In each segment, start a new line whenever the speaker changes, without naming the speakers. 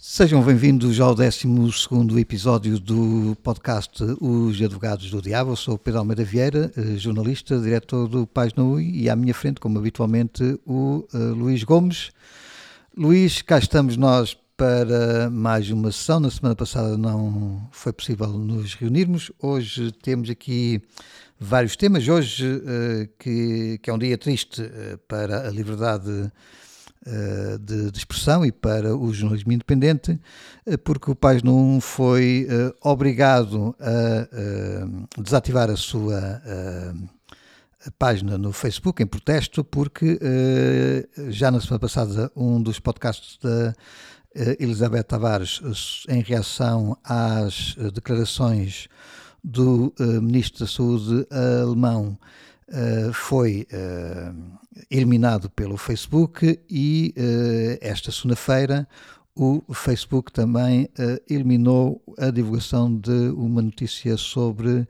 Sejam bem-vindos ao 12 episódio do podcast Os Advogados do Diabo. Eu sou Pedro Almeida Vieira, eh, jornalista, diretor do Página UI, e à minha frente, como habitualmente, o uh, Luís Gomes. Luís, cá estamos nós para mais uma sessão. Na semana passada não foi possível nos reunirmos. Hoje temos aqui vários temas. Hoje, uh, que, que, é um dia triste uh, para a liberdade de, de, expressão e para o jornalismo independente, eh, porque o Página 1 foi uh, obrigado a desativar a sua página no Facebook em protesto, porque já na semana passada um dos podcasts da Elizabeth Tavares, em reação às declarações do Ministro da Saúde alemão, Uh, foi uh, eliminado pelo Facebook e uh, esta segunda-feira o Facebook também eliminou a divulgação de uma notícia sobre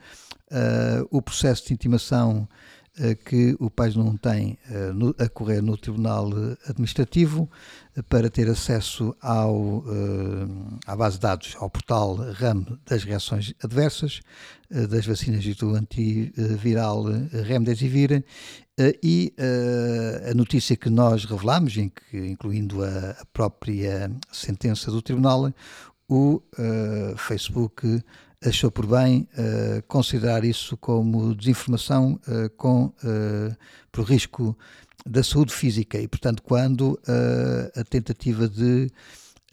o processo de intimação que o país não tem a correr no Tribunal Administrativo para ter acesso ao, à base de dados, ao portal RAM das reações adversas, das vacinas e do antiviral Remdesivir e a notícia que nós revelamos, incluindo a própria sentença do Tribunal, o Facebook achou por bem uh, considerar isso como desinformação uh, com, uh, por risco da saúde física. E, portanto, quando a tentativa de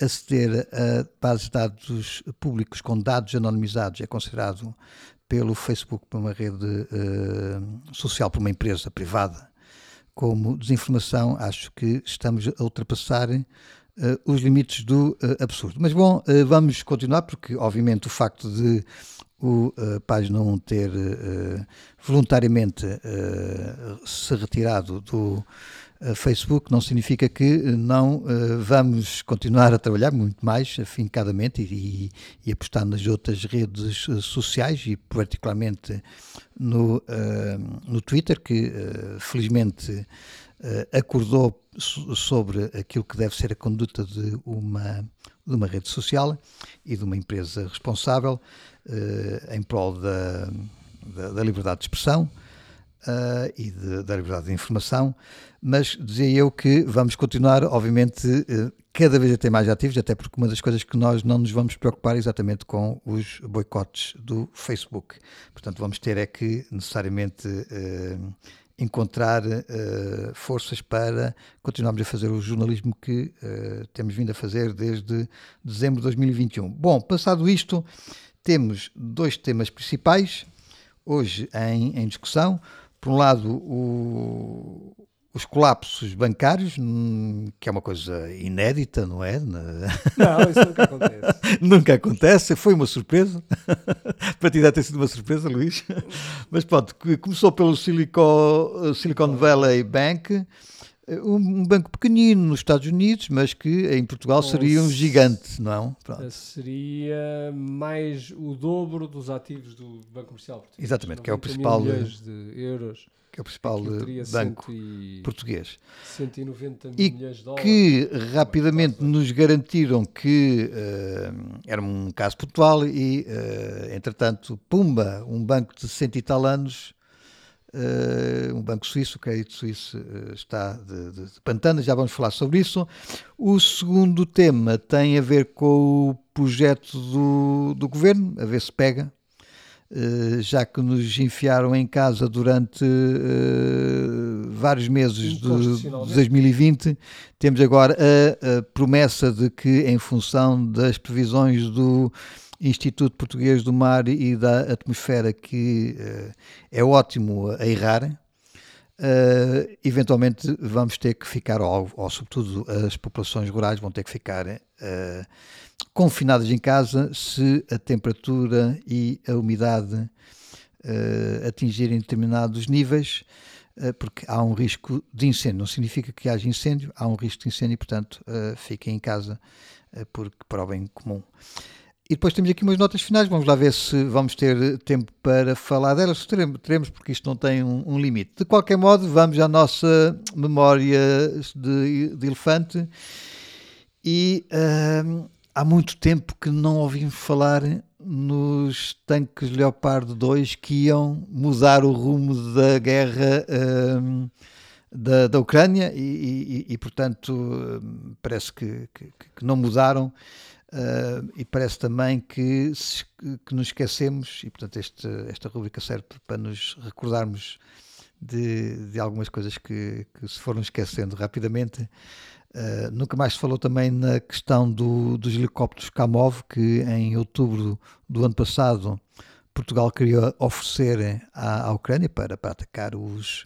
aceder a bases de dados públicos com dados anonimizados é considerado pelo Facebook, por uma rede social, por uma empresa privada, como desinformação, acho que estamos a ultrapassar uh, os limites do uh, absurdo. Mas bom, uh, vamos continuar, porque obviamente o facto de o Página 1 ter voluntariamente se retirado do Facebook não significa que não vamos continuar a trabalhar muito mais afincadamente e, e, apostar nas outras redes sociais e particularmente no, no Twitter, que felizmente acordou sobre aquilo que deve ser a conduta de uma, de uma rede social e de uma empresa responsável uh, em prol da, da, da, liberdade de expressão uh, e de, da liberdade de informação, mas dizia eu que vamos continuar, obviamente, uh, cada vez a ter mais ativos, até porque uma das coisas que nós não nos vamos preocupar é exatamente com os boicotes do Facebook. Portanto, vamos ter é que necessariamente encontrar uh, forças para continuarmos a fazer o jornalismo que uh, temos vindo a fazer desde dezembro de 2021. Bom, passado isto, temos dois temas principais hoje em, em discussão. Por um lado, o, os colapsos bancários, hum, que é uma coisa inédita, não é?
Não, isso nunca acontece.
nunca acontece, foi uma surpresa. Para ti deve ter sido uma surpresa, Luís. Mas pronto, começou pelo Silicon, Silicon Valley Bank, um banco pequenino nos Estados Unidos, mas que em Portugal seria um gigante, não?
Pronto. Seria mais o dobro dos ativos do Banco Comercial Português.
Exatamente, que é o principal.
milhões de euros
que é o principal banco e... português.
190
e
milhões de dólares.
que rapidamente nos garantiram que uh, era um caso pontual e, uh, entretanto, pumba, um banco de cento e tal anos, uh, um banco suíço, o crédito suíço está de, de, de pantana, já vamos falar sobre isso. O segundo tema tem a ver com o projeto do, do governo, a ver se pega, já que nos enfiaram em casa durante uh, vários meses de, de 2020, temos agora a, a, promessa de que, em função das previsões do Instituto Português do Mar e da Atmosfera, que uh, é ótimo a errar, Uh, eventualmente vamos ter que ficar, ou, ou, sobretudo as populações rurais vão ter que ficar uh, confinadas em casa se a temperatura e a umidade uh, atingirem determinados níveis, porque há um risco de incêndio. Não significa que haja incêndio, há um risco de incêndio e, portanto, fiquem em casa porque, para o bem comum. E depois temos aqui umas notas finais, vamos lá ver se vamos ter tempo para falar delas. Teremos, teremos porque isto não tem um, um, limite. De qualquer modo, vamos à nossa memória de, de elefante. E uh, há muito tempo que não ouvimos falar nos tanques Leopard 2 que iam mudar o rumo da guerra um, da, da Ucrânia e, e, e portanto, parece que, que, que não mudaram. Uh, e parece também que, que nos esquecemos, e portanto este, esta rubrica serve para nos recordarmos de, de algumas coisas que, que, se foram esquecendo rapidamente. Uh, nunca mais se falou também na questão do, dos helicópteros Kamov, que em outubro do ano passado Portugal queria oferecer à, à Ucrânia para, para atacar os,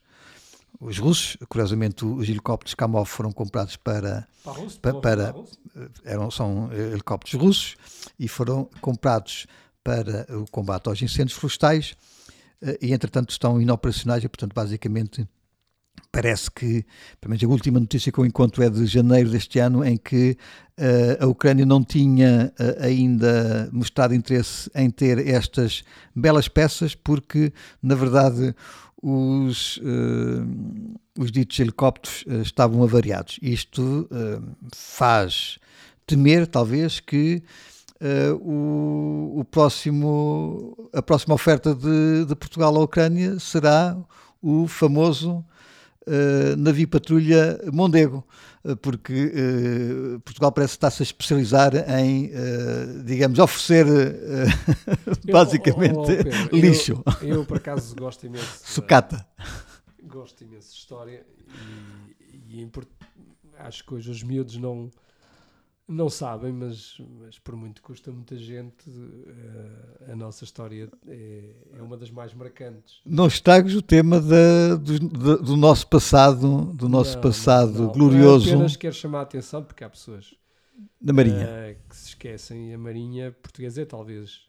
os russos. Curiosamente, os helicópteros Kamov foram comprados para.
Para, Russo,
para, para eh, eram, são helicópteros russos e foram comprados para o combate aos incêndios florestais eh, e, entretanto, estão inoperacionais e, portanto, basicamente Parece que, pelo menos a última notícia que eu encontro é de janeiro deste ano, em que uh, a Ucrânia não tinha uh, ainda mostrado interesse em ter estas belas peças, porque, na verdade, os, uh, os ditos helicópteros estavam avariados. Isto faz temer, talvez, que o, o, próximo, a próxima oferta de, de Portugal à Ucrânia será o famoso uh, navio patrulha Mondego, uh, porque uh, Portugal parece estar-se a especializar em, digamos, oferecer basicamente eu, oh, oh, lixo.
Eu, eu, por acaso, gosto imenso.
Sucata.
Gosto imenso de história e, e acho que hoje os miúdos não não sabem, mas, mas por muito custa muita gente, uh, a nossa história é, é, uma das mais marcantes.
Não estragues o tema da, do, do, nosso passado, do nosso não, passado não, glorioso. Não,
apenas quero chamar a atenção, porque há pessoas
da Marinha
uh, que se esquecem. A Marinha portuguesa é talvez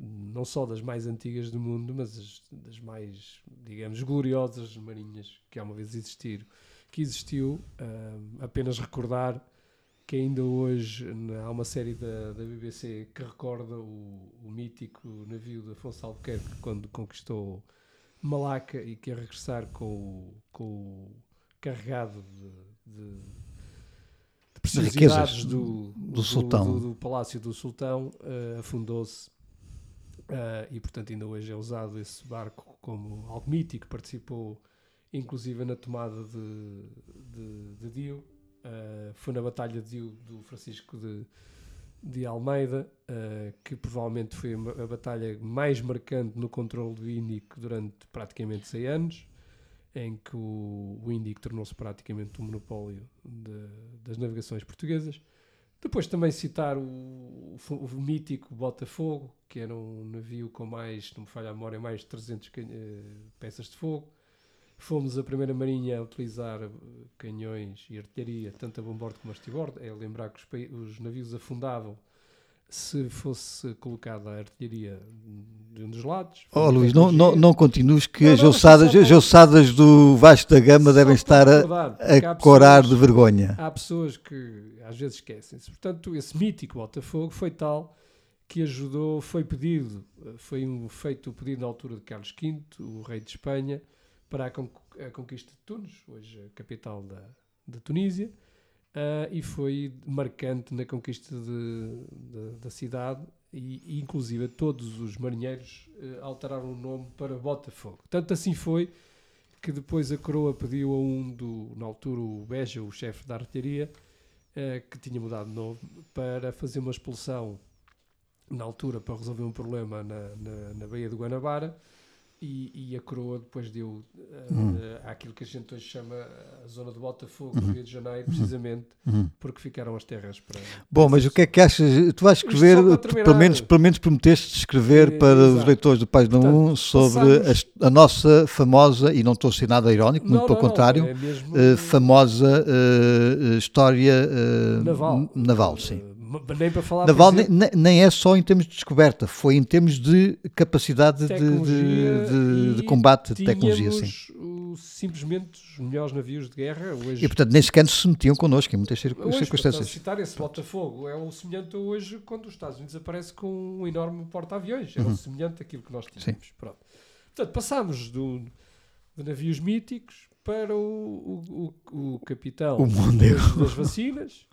não só das mais antigas do mundo, mas das mais, digamos, gloriosas marinhas que há uma vez existiram. Que existiu, uh, apenas recordar que ainda hoje há uma série da, da BBC que recorda o, o mítico navio de Afonso Albuquerque quando conquistou Malaca e quer regressar com o, com o carregado de, de, de preciosidades do, do, do, sultão. Do, do, Palácio do Sultão, uh, afundou-se uh, e portanto ainda hoje é usado esse barco como algo mítico, participou inclusive na tomada de, de, de Dio Uh, foi na Batalha de, do Francisco de, de Almeida, uh, que provavelmente foi a, batalha mais marcante no controle do Índico durante praticamente 100 anos, em que o, o Índico tornou-se praticamente um monopólio de, das navegações portuguesas. Depois também citar o, o, o, mítico Botafogo, que era um navio com mais, não me falha a memória, mais de 300 uh, eh, peças de fogo Fomos a primeira marinha a utilizar eh, canhões e artilharia, tanto a bombordo como a estribord. É lembrar que os, os, navios afundavam se fosse colocada a artilharia de um dos lados.
Oh Luís, não, não, não continues que não, as, ossadas, as ossadas do Vasco da Gama devem estar a, a corar de vergonha.
Há pessoas que às vezes esquecem-se. Portanto, esse mítico Botafogo foi tal que ajudou, foi pedido, eh, foi um, feito o pedido na altura de Carlos V, o rei de Espanha, para a, con a conquista de Tunis, hoje capital da, da Tunísia, uh, e foi marcante na conquista de, de, da cidade e, e, inclusive todos os marinheiros uh, alteraram o nome para Botafogo. Tanto assim foi que depois a coroa pediu a um do, na altura o Beja, o chefe da artilharia, uh, que tinha mudado de nome, para fazer uma expulsão na altura para resolver um problema na, na, na Baía do Guanabara e, e, a coroa depois deu uh, uhum. uh, àquilo que a gente hoje chama a zona de Botafogo, uhum. Rio de Janeiro, uhum. precisamente uhum. porque ficaram as terras para.
Bom, mas o que é que achas? Tu vais escrever, pelo menos, pelo menos prometeste escrever para os leitores do Página 1 sobre a, a, nossa famosa, e não estou a ser nada irónico, muito não, pelo não, contrário, é mesmo... uh, famosa história naval. naval, sim
nem para falar
Naval nem, nem, é só em termos de descoberta, foi em termos de capacidade de, de, de, combate de tecnologia. Sim.
Simplesmente os melhores navios de guerra hoje.
E portanto, nem sequer se metiam connosco em muitas circunstâncias. Para
citar esse Botafogo, é o semelhante hoje quando os Estados Unidos aparece com um enorme porta-aviões. É uhum. o semelhante àquilo que nós tínhamos. Sim. Pronto. Portanto, passámos do, de navios míticos para o, o, o, o capitão
o
das, das vacinas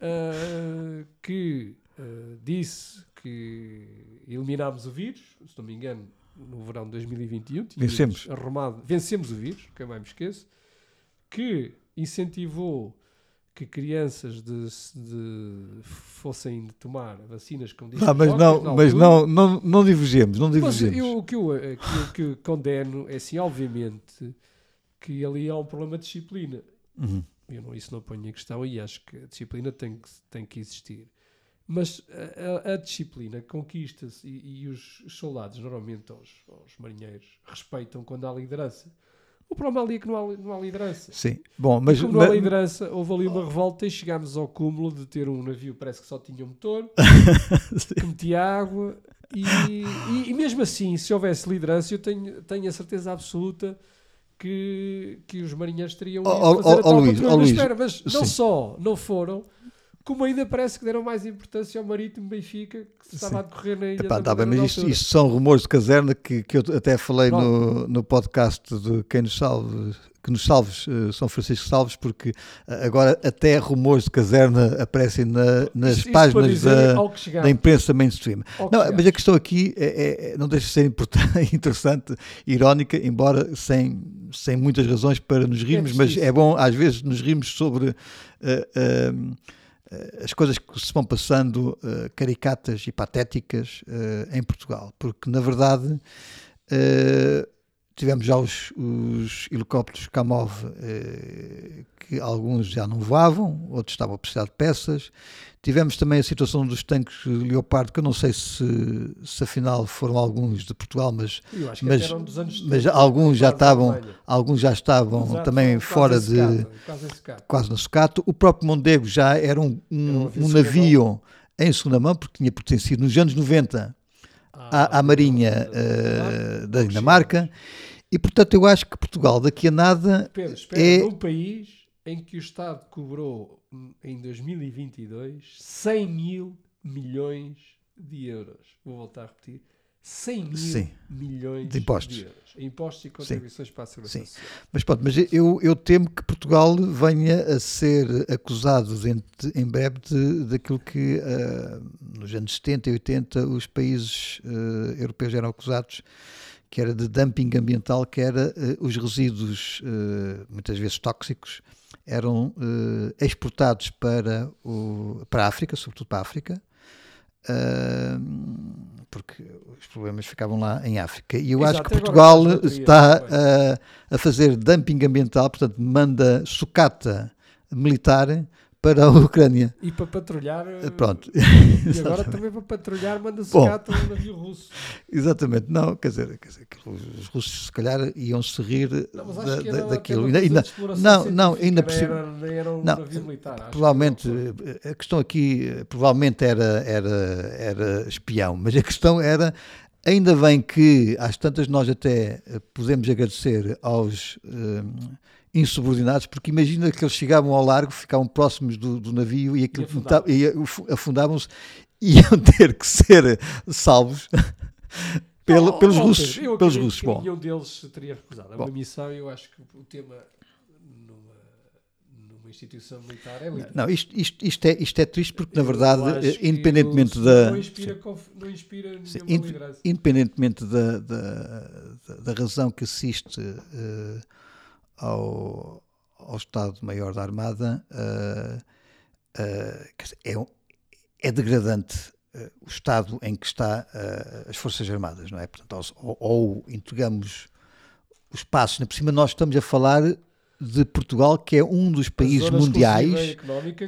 uh, que uh, disse que eliminámos o vírus, se não me engano, no verão de 2021.
Vencemos.
Arrumado, vencemos o vírus, que eu mais me esqueço, que incentivou que crianças de, de, fossem tomar vacinas com
ah, mas não, mas não, não, não divergemos, não divergemos.
Mas eu, o que eu, que, que condeno é assim, obviamente, que ali há um problema de disciplina.
Uhum.
Eu não, isso não ponho em questão e acho que a disciplina tem que, tem que existir. Mas a, a, a disciplina conquista-se e, e, os soldados, normalmente, os, os marinheiros, respeitam quando há liderança. O problema ali é que não há, não há liderança.
Sim, bom, mas.
Como não há liderança, houve ali uma revolta e chegámos ao cúmulo de ter um navio, parece que só tinha um motor, que metia água. E, e, e, mesmo assim, se houvesse liderança, eu tenho, tenho a certeza absoluta que, que os marinheiros teriam
oh, fazer oh, a tal Luís, oh, Luís,
espera, mas não só não foram, como ainda parece que deram mais importância ao Marítimo Benfica, que se estava Sim. a decorrer na ilha
Epá, tá bem, mas isto, isto, são rumores de caserna que, que eu até falei no, no podcast de Quem nos salve, que nos salves, uh, São Francisco Salves, porque uh, agora até rumores de caserna aparecem na, nas isto, páginas da, da, imprensa mainstream. Não, mas a questão aqui é, é, é não deixa de ser interessante, irónica, embora sem, sem muitas razões para nos rirmos, é mas é bom às vezes nos rirmos sobre. Uh, eh, as coisas que se vão passando uh, caricatas e patéticas uh, em Portugal, porque na verdade uh, tivemos já os, os helicópteros Kamov que alguns já não voavam, outros estavam a precisar de peças. Tivemos também a situação dos tanques Leopardo, que eu não sei se, se afinal foram alguns de Portugal, mas, mas, mas alguns já estavam, alguns já estavam Exato, também fora de
quase,
quase na sucato. O próprio Mondego já era um, um, um navio em segunda mão, porque tinha pertencido nos anos 90 ah, à, à Marinha uh, da Dinamarca. E portanto eu acho que Portugal daqui a nada
Pedro, espera, é um país em que o Estado cobrou hum, em 2022 100 mil milhões de euros. Vou voltar a repetir. 100 mil Sim. milhões de impostos. de euros. Impostos e contribuições Sim. para a segurança Sim. social.
Mas pronto, mas eu, eu temo que Portugal venha a ser acusado de, em breve de, daquilo que uh, nos anos 70 e 80 os países uh, europeus eram acusados que era de dumping ambiental, que era uh, os resíduos, muitas vezes tóxicos, eram exportados para, o, para a África, sobretudo para a África, uh, porque os problemas ficavam lá em África. E eu Exato, acho que Portugal está a, a fazer dumping ambiental, portanto, manda sucata militar para a Ucrânia.
E para patrulhar.
Eh, pronto.
E agora também para patrulhar manda-se cá um navio russo.
Exatamente, não, quer dizer, quer dizer os russos se calhar iam se rir não, da, da, daquilo. Ainda, ainda, não, não, ainda por cima.
Era, era um não, navio militar.
Provavelmente, a questão aqui, provavelmente era, era, era espião, mas a questão era Ainda bem que, às tantas, nós até podemos agradecer aos insubordinados, porque imagina que eles chegavam ao largo, ficavam próximos do, do navio e, aquilo e afundavam-se e iam ter que ser salvos pelo, pelos oh, russos.
Eu
pelos russos.
Bom. nenhum deles teria recusado. É uma missão eu acho que o tema numa, instituição militar é muito.
Não, isto, isto, isto, é, isto é triste porque, na verdade, independentemente da.
Não inspira, não inspira sim,
Independentemente da, da, da, razão que assiste. Uh, ao, ao Estado-Maior da Armada uh, uh, é, é degradante uh, o estado em que está as Forças Armadas, não é? Portanto, ou, ou entregamos os passos, por cima nós estamos a falar de Portugal, que é um dos países mundiais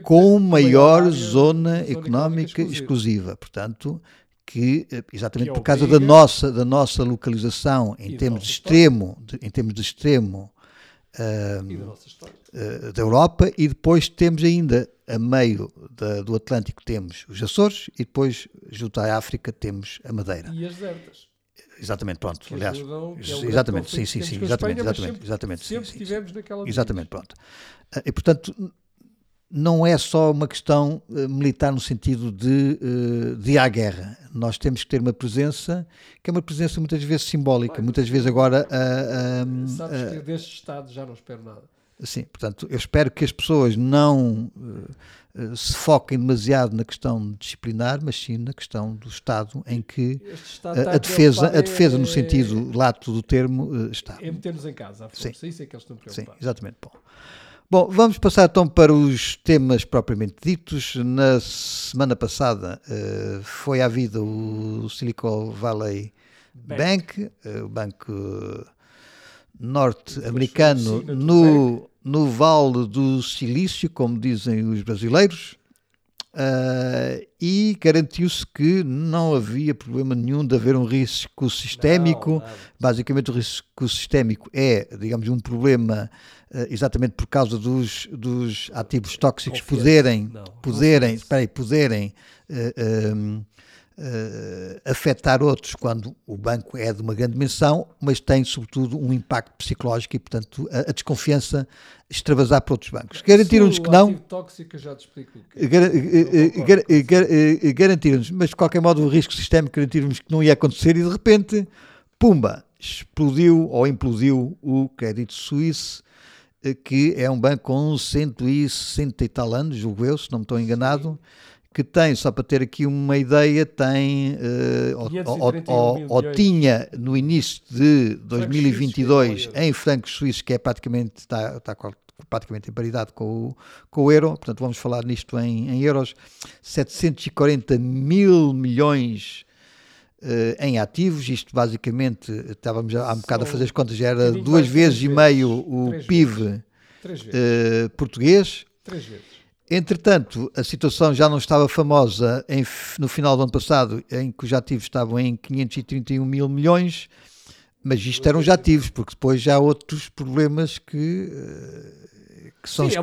com maior zona, zona económica, exclusiva. exclusiva. Portanto, que exatamente que por causa da nossa, da nossa localização em termos de extremo, de, em termos de extremo
uh,
da Europa e depois temos ainda a meio da, do Atlântico temos os Açores e depois junto à África temos a Madeira.
E as desertas.
Exatamente, pronto. Que aliás, ajudam, é exatamente, sim, sim, sim, exatamente, Espanha, exatamente,
sempre,
exatamente.
Sempre
sim, sim,
naquela
Exatamente, pronto. Uh, e portanto, não é só uma questão uh, militar no sentido de, uh, de ir à guerra. Nós temos que ter uma presença que é uma presença muitas vezes simbólica, muitas vezes agora.
Sabes que deste Estado já não espero nada.
Sim, portanto, eu espero que as pessoas não uh, uh, se foquem demasiado na questão disciplinar, mas sim na questão do Estado, em que a, a defesa, a defesa no sentido lato do termo uh, está.
É meter-nos em casa, à força. Sim. Isso é que eles estão preocupados.
Sim, exatamente. Bom. Bom, vamos passar então para os temas propriamente ditos. Na semana passada foi à vida o Silicon Valley Bank, Bank o banco norte-americano no, no Vale do Silício, como dizem os brasileiros, uh, e garantiu-se que não havia problema nenhum de haver um risco sistémico. Não, não. Basicamente, o risco sistémico é, digamos, um problema uh, exatamente por causa dos, dos ativos tóxicos poderem, não, poderem, espera aí, poderem um, uh, afetar outros quando o banco é de uma grande dimensão, mas tem sobretudo um impacto psicológico e, portanto, a, a desconfiança extravasar para outros bancos. Garantiram-nos que não.
tóxico, já te explico.
Garantiram-nos, mas de qualquer modo o risco sistémico garantiram-nos que não ia acontecer e de repente, pumba, explodiu ou implodiu o crédito suíço eh, que é um banco com 160 e tal anos, julgo eu, se não me estou enganado, que tem, só para ter aqui uma ideia, tem, uh, ou, tinha no início de 2022 em francos suíços, que é praticamente, está, está praticamente em paridade com o, com o euro, portanto vamos falar nisto em, em euros, 740 mil milhões em ativos, isto basicamente, estávamos há um bocado a fazer as contas, já era duas vezes e meio o PIB uh, português.
Três vezes.
Entretanto, a situação já não estava famosa em, no final do ano passado, em que os ativos estavam em 531 mil milhões, mas isto eram já ativos, porque depois já há outros problemas que, eh, que são
sim. É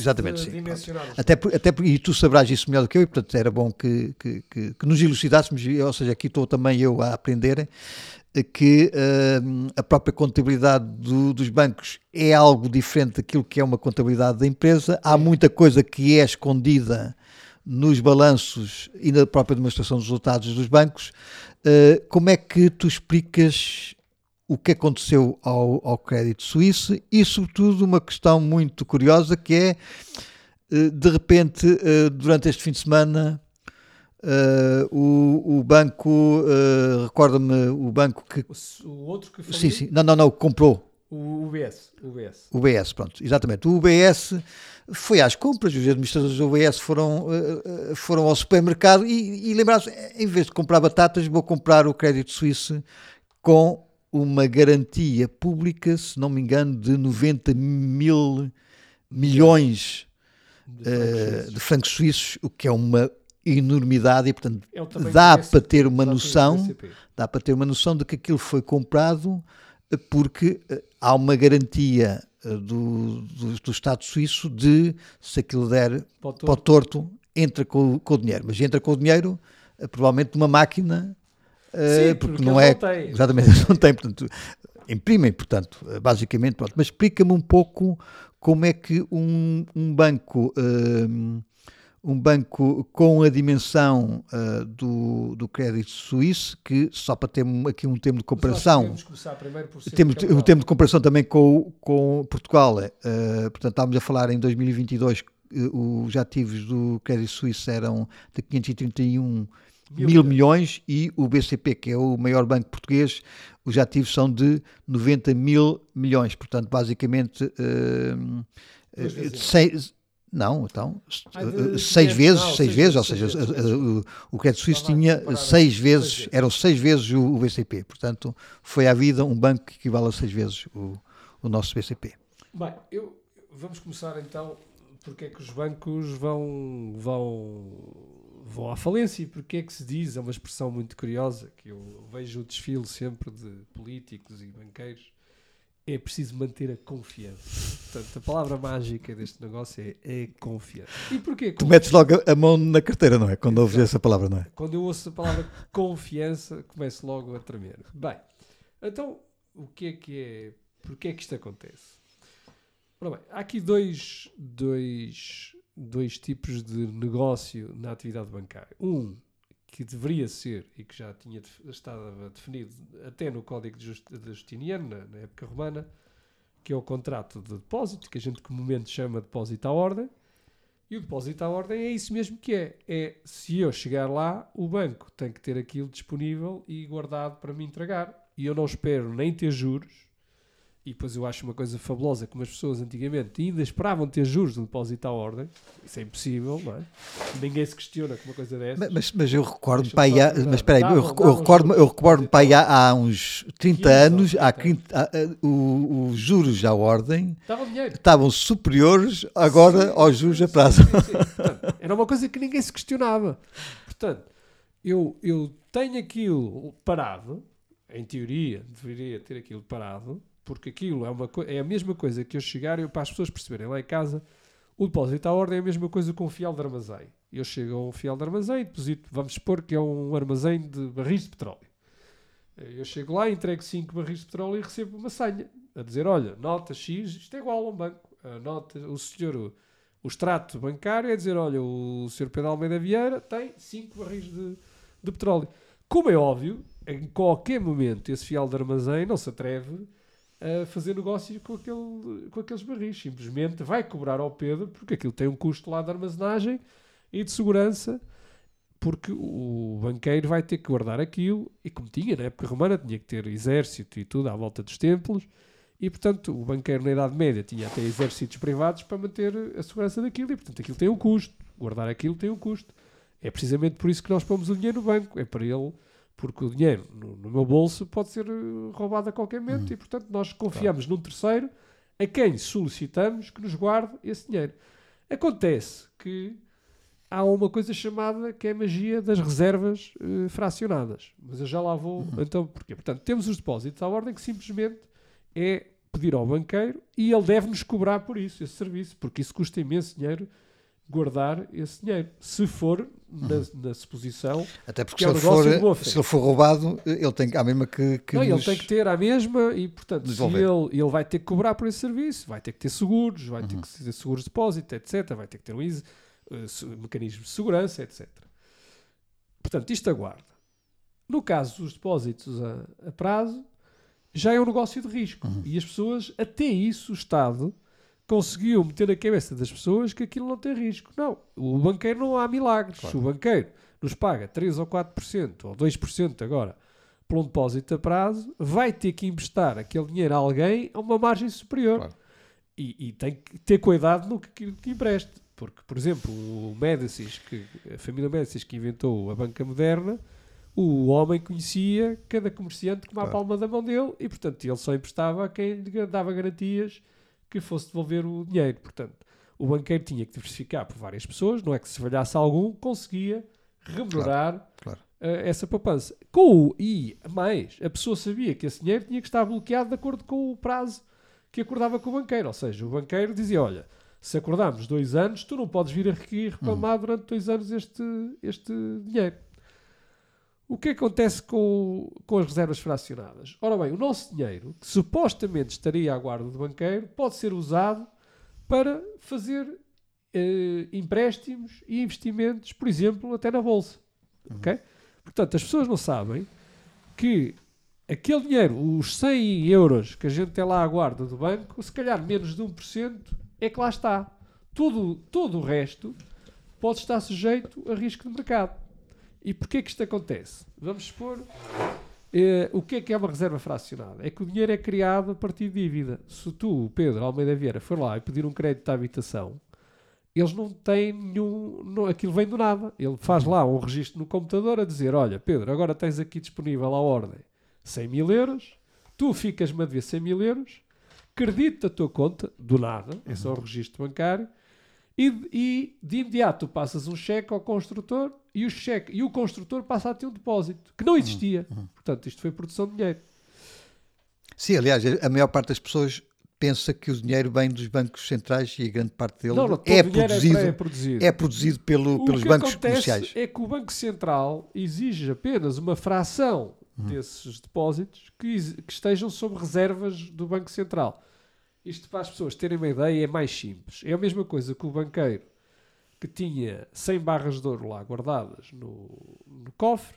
Exatamente,
sim.
Até, até, e tu sabrás isso melhor do que eu, e portanto era bom que, que, que, que nos elucidássemos, ou seja, aqui estou também eu a aprender, que uh, a própria contabilidade do, dos bancos é algo diferente daquilo que é uma contabilidade da empresa. Há muita coisa que é escondida nos balanços e na própria demonstração dos resultados dos bancos. Uh, como é que tu explicas o que aconteceu ao, ao crédito suíço e, sobretudo, uma questão muito curiosa que é, uh, de repente, durante este fim de semana, Uh, o, o banco, uh, recorda-me o banco que.
O, o outro que foi.
Sim, sim. Não, não, não, comprou.
O UBS. O UBS.
O UBS, pronto, exatamente. O UBS foi às compras, os administradores do UBS foram, uh, foram ao supermercado e, e lembraram-se: em vez de comprar batatas, vou comprar o crédito suíço com uma garantia pública, se não me engano, de 90 mil milhões de francos suíços, o que é uma enormidade e portanto é dá para ter uma noção dá para ter uma noção de que aquilo foi comprado eh, porque eh, há uma garantia do, do, do Estado suíço de se aquilo der para o torto, para o torto entra com, com, o dinheiro. Mas entra com o dinheiro provavelmente numa máquina
Sim, porque, porque, não é
não exatamente não tem portanto imprimem portanto basicamente pronto. mas explica-me um pouco como é que um, um banco uh, um banco com a dimensão uh, do, do crédito suíço, que só para ter aqui um termo de comparação. Temos um termo de comparação também com, com Portugal. Uh, portanto, estávamos a falar em 2022 uh, os ativos do crédito suíço eram de 531 mil, mil milhões e o BCP, que é o maior banco português, os ativos são de 90 mil milhões. Portanto, basicamente. Uh, seis, não, então, de, seis vezes, não, seis, vezes, ou seja, o, o crédito suíço tinha seis vezes, eram seis vezes o, o, BCP, portanto, foi à vida um banco que equivale a seis vezes o, o nosso BCP.
Bem, eu, vamos começar então, porque é que os bancos vão, vão, vão à falência porque é que se diz, é uma expressão muito curiosa, que eu vejo o desfile sempre de políticos e banqueiros, é preciso manter a confiança. Portanto, a palavra mágica deste negócio é, é confiança. E porquê?
Tu metes logo a mão na carteira, não é? Quando ouves essa palavra, não é?
Quando eu ouço a palavra confiança, começo logo a tremer. Bem, então, o que é que é... Porquê é que isto acontece? Ora bem, há aqui dois, dois, dois tipos de negócio na atividade bancária. Um que deveria ser e que já tinha estado definido até no Código de Justiniano, na, na época romana, que é o contrato de depósito, que a gente comumente chama de depósito à ordem. E o depósito à ordem é isso mesmo que é. É se eu chegar lá, o banco tem que ter aquilo disponível e guardado para me entregar. E eu não espero nem ter juros, e depois eu acho uma coisa fabulosa, como as pessoas antigamente ainda esperavam ter juros de depósito à ordem. Isso é impossível, não é? Ninguém se questiona com uma coisa dessas.
Mas, mas eu recordo, para aí, há, mas espera aí, eu, recordo, eu recordo para aí há, uns 30 anos, há 30, há, os juros à ordem estavam superiores agora aos juros a prazo.
Era uma coisa que ninguém se questionava. Portanto, eu, eu tenho aquilo parado, em teoria, deveria ter aquilo parado, porque aquilo é, uma, é a mesma coisa que eu chegar e para as pessoas perceberem lá em casa, o depósito à ordem é a mesma coisa com um fiel de armazém. Eu chego a um fiel de armazém, deposito, vamos supor que é um armazém de barris de petróleo. Eu chego lá, entrego 5 barris de petróleo e recebo uma senha a dizer: olha, nota X, isto é igual a um banco. A nota, o senhor, o, o extrato bancário é dizer: olha, o senhor Pedro Almeida Vieira tem 5 barris de, de petróleo. Como é óbvio, em qualquer momento esse fiel de armazém não se atreve a fazer negócio com, aquele, com aqueles barris. Simplesmente vai cobrar ao Pedro, porque aquilo tem um custo lá de armazenagem e de segurança, porque o banqueiro vai ter que guardar aquilo, e como tinha na época romana, tinha que ter exército e tudo à volta dos templos, e portanto o banqueiro na Idade Média tinha até exércitos privados para manter a segurança daquilo, e portanto aquilo tem um custo, guardar aquilo tem um custo. É precisamente por isso que nós pomos o dinheiro no banco, é para ele porque o dinheiro no, no, meu bolso pode ser eh, roubado a qualquer momento uhum. e, portanto, nós confiamos claro. num terceiro a quem solicitamos que nos guarde esse dinheiro. Acontece que há uma coisa chamada que é a magia das reservas uh, fracionadas. Mas eu já lá vou. Uhum. Então, porquê? Portanto, temos os depósitos à ordem que simplesmente é pedir ao banqueiro e ele deve-nos cobrar por isso, esse serviço, porque isso custa imenso dinheiro guardar esse dinheiro. Se for na, uhum. na suposição
Até porque que se, é um ele for, se ele for roubado, ele tem a mesma que, que
Não, ele tem que ter a mesma e, portanto, se ele, ele vai ter que cobrar por esse serviço, vai ter que ter seguros, vai uhum. ter que ter seguros de depósito, etc. Vai ter que ter um uh, mecanismo de segurança, etc. Portanto, isto aguarda. No caso dos depósitos a, a prazo, já é um negócio de risco. Uhum. E as pessoas, até isso, o Estado conseguiu meter na cabeça das pessoas que aquilo não tem risco. Não, o banqueiro não há milagres. Claro. Se o banqueiro nos paga 3 ou 4% ou 2% agora por um depósito a prazo, vai ter que emprestar aquele dinheiro a alguém a uma margem superior. Claro. E, e, tem que ter cuidado no que, que empreste. Porque, por exemplo, o Médicis, que, a família Médicis que inventou a banca moderna, o homem conhecia cada comerciante como claro. a palma da mão dele e, portanto, ele só emprestava a quem lhe dava garantias que fosse devolver o dinheiro. Portanto, o banqueiro tinha que diversificar por várias pessoas, não é que se falhasse algum, conseguia remunerar claro, claro. Uh, essa poupança. Com o, e mais, a pessoa sabia que esse dinheiro tinha que estar bloqueado de acordo com o prazo que acordava com o banqueiro. Ou seja, o banqueiro dizia: Olha, se acordarmos dois anos, tu não podes vir aqui reclamar uhum. durante dois anos este, este dinheiro. O que acontece com, com as reservas fracionadas? Ora bem, o nosso dinheiro, que supostamente estaria à guarda do banqueiro, pode ser usado para fazer eh, empréstimos e investimentos, por exemplo, até na bolsa. Uhum. Okay? Portanto, as pessoas não sabem que aquele dinheiro, os 100 euros que a gente tem lá à guarda do banco, se calhar menos de 1% é que lá está. Todo, todo o resto pode estar sujeito a risco de mercado. E porquê que isto acontece? Vamos supor. Eh, o que é que é uma reserva fracionada? É que o dinheiro é criado a partir de dívida. Se tu, Pedro Almeida Vieira, for lá e pedir um crédito à habitação, eles não têm nenhum. Não, aquilo vem do nada. Ele faz lá um registro no computador a dizer: Olha, Pedro, agora tens aqui disponível a ordem 100 mil euros, tu ficas-me a dever 100 mil euros, credito a tua conta, do nada, é só o registro bancário, e, e de imediato tu passas um cheque ao construtor e o cheque e o construtor passa a ter um depósito que não existia. Uhum. uhum. Portanto, isto foi produção de dinheiro.
Sim, aliás, a maior parte das pessoas pensa que o dinheiro vem dos bancos centrais e a grande parte dele
não, não,
é, produzido,
é, produzido,
é produzido pelo, pelos bancos comerciais.
É que o Banco Central exige apenas uma fração uhum. desses depósitos que, que estejam sob reservas do Banco Central. Isto para as pessoas terem uma ideia é mais simples. É a mesma coisa que o banqueiro que tinha 100 barras de ouro lá guardadas no, no cofre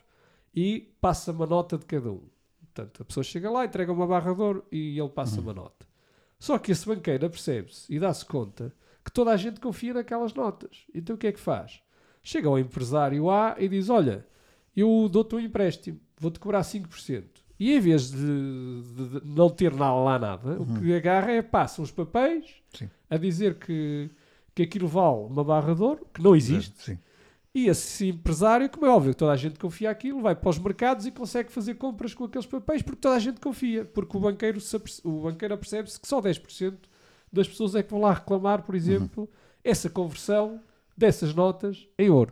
e passa uma nota de cada um. Portanto, a pessoa chega lá, entrega uma barra de ouro e ele passa uhum. uma nota. Só que esse banqueiro percebe-se e dá-se conta que toda a gente confia naquelas notas. Então o que é que faz? Chega ao empresário A e diz: Olha, eu dou-te um empréstimo, vou-te cobrar 5%. E em vez de, de- de não ter nada lá nada, o que agarra é passa uns papéis
Sim.
a dizer que, que aquilo vale uma barra de ouro, que não existe.
Sim.
E esse empresário, como é óbvio, toda a gente confia aquilo, vai para os mercados e consegue fazer compras com aqueles papéis porque toda a gente confia. Porque o banqueiro, o banqueiro apercebe-se que só 10% das pessoas é que vão lá reclamar, por exemplo, essa conversão dessas notas em ouro.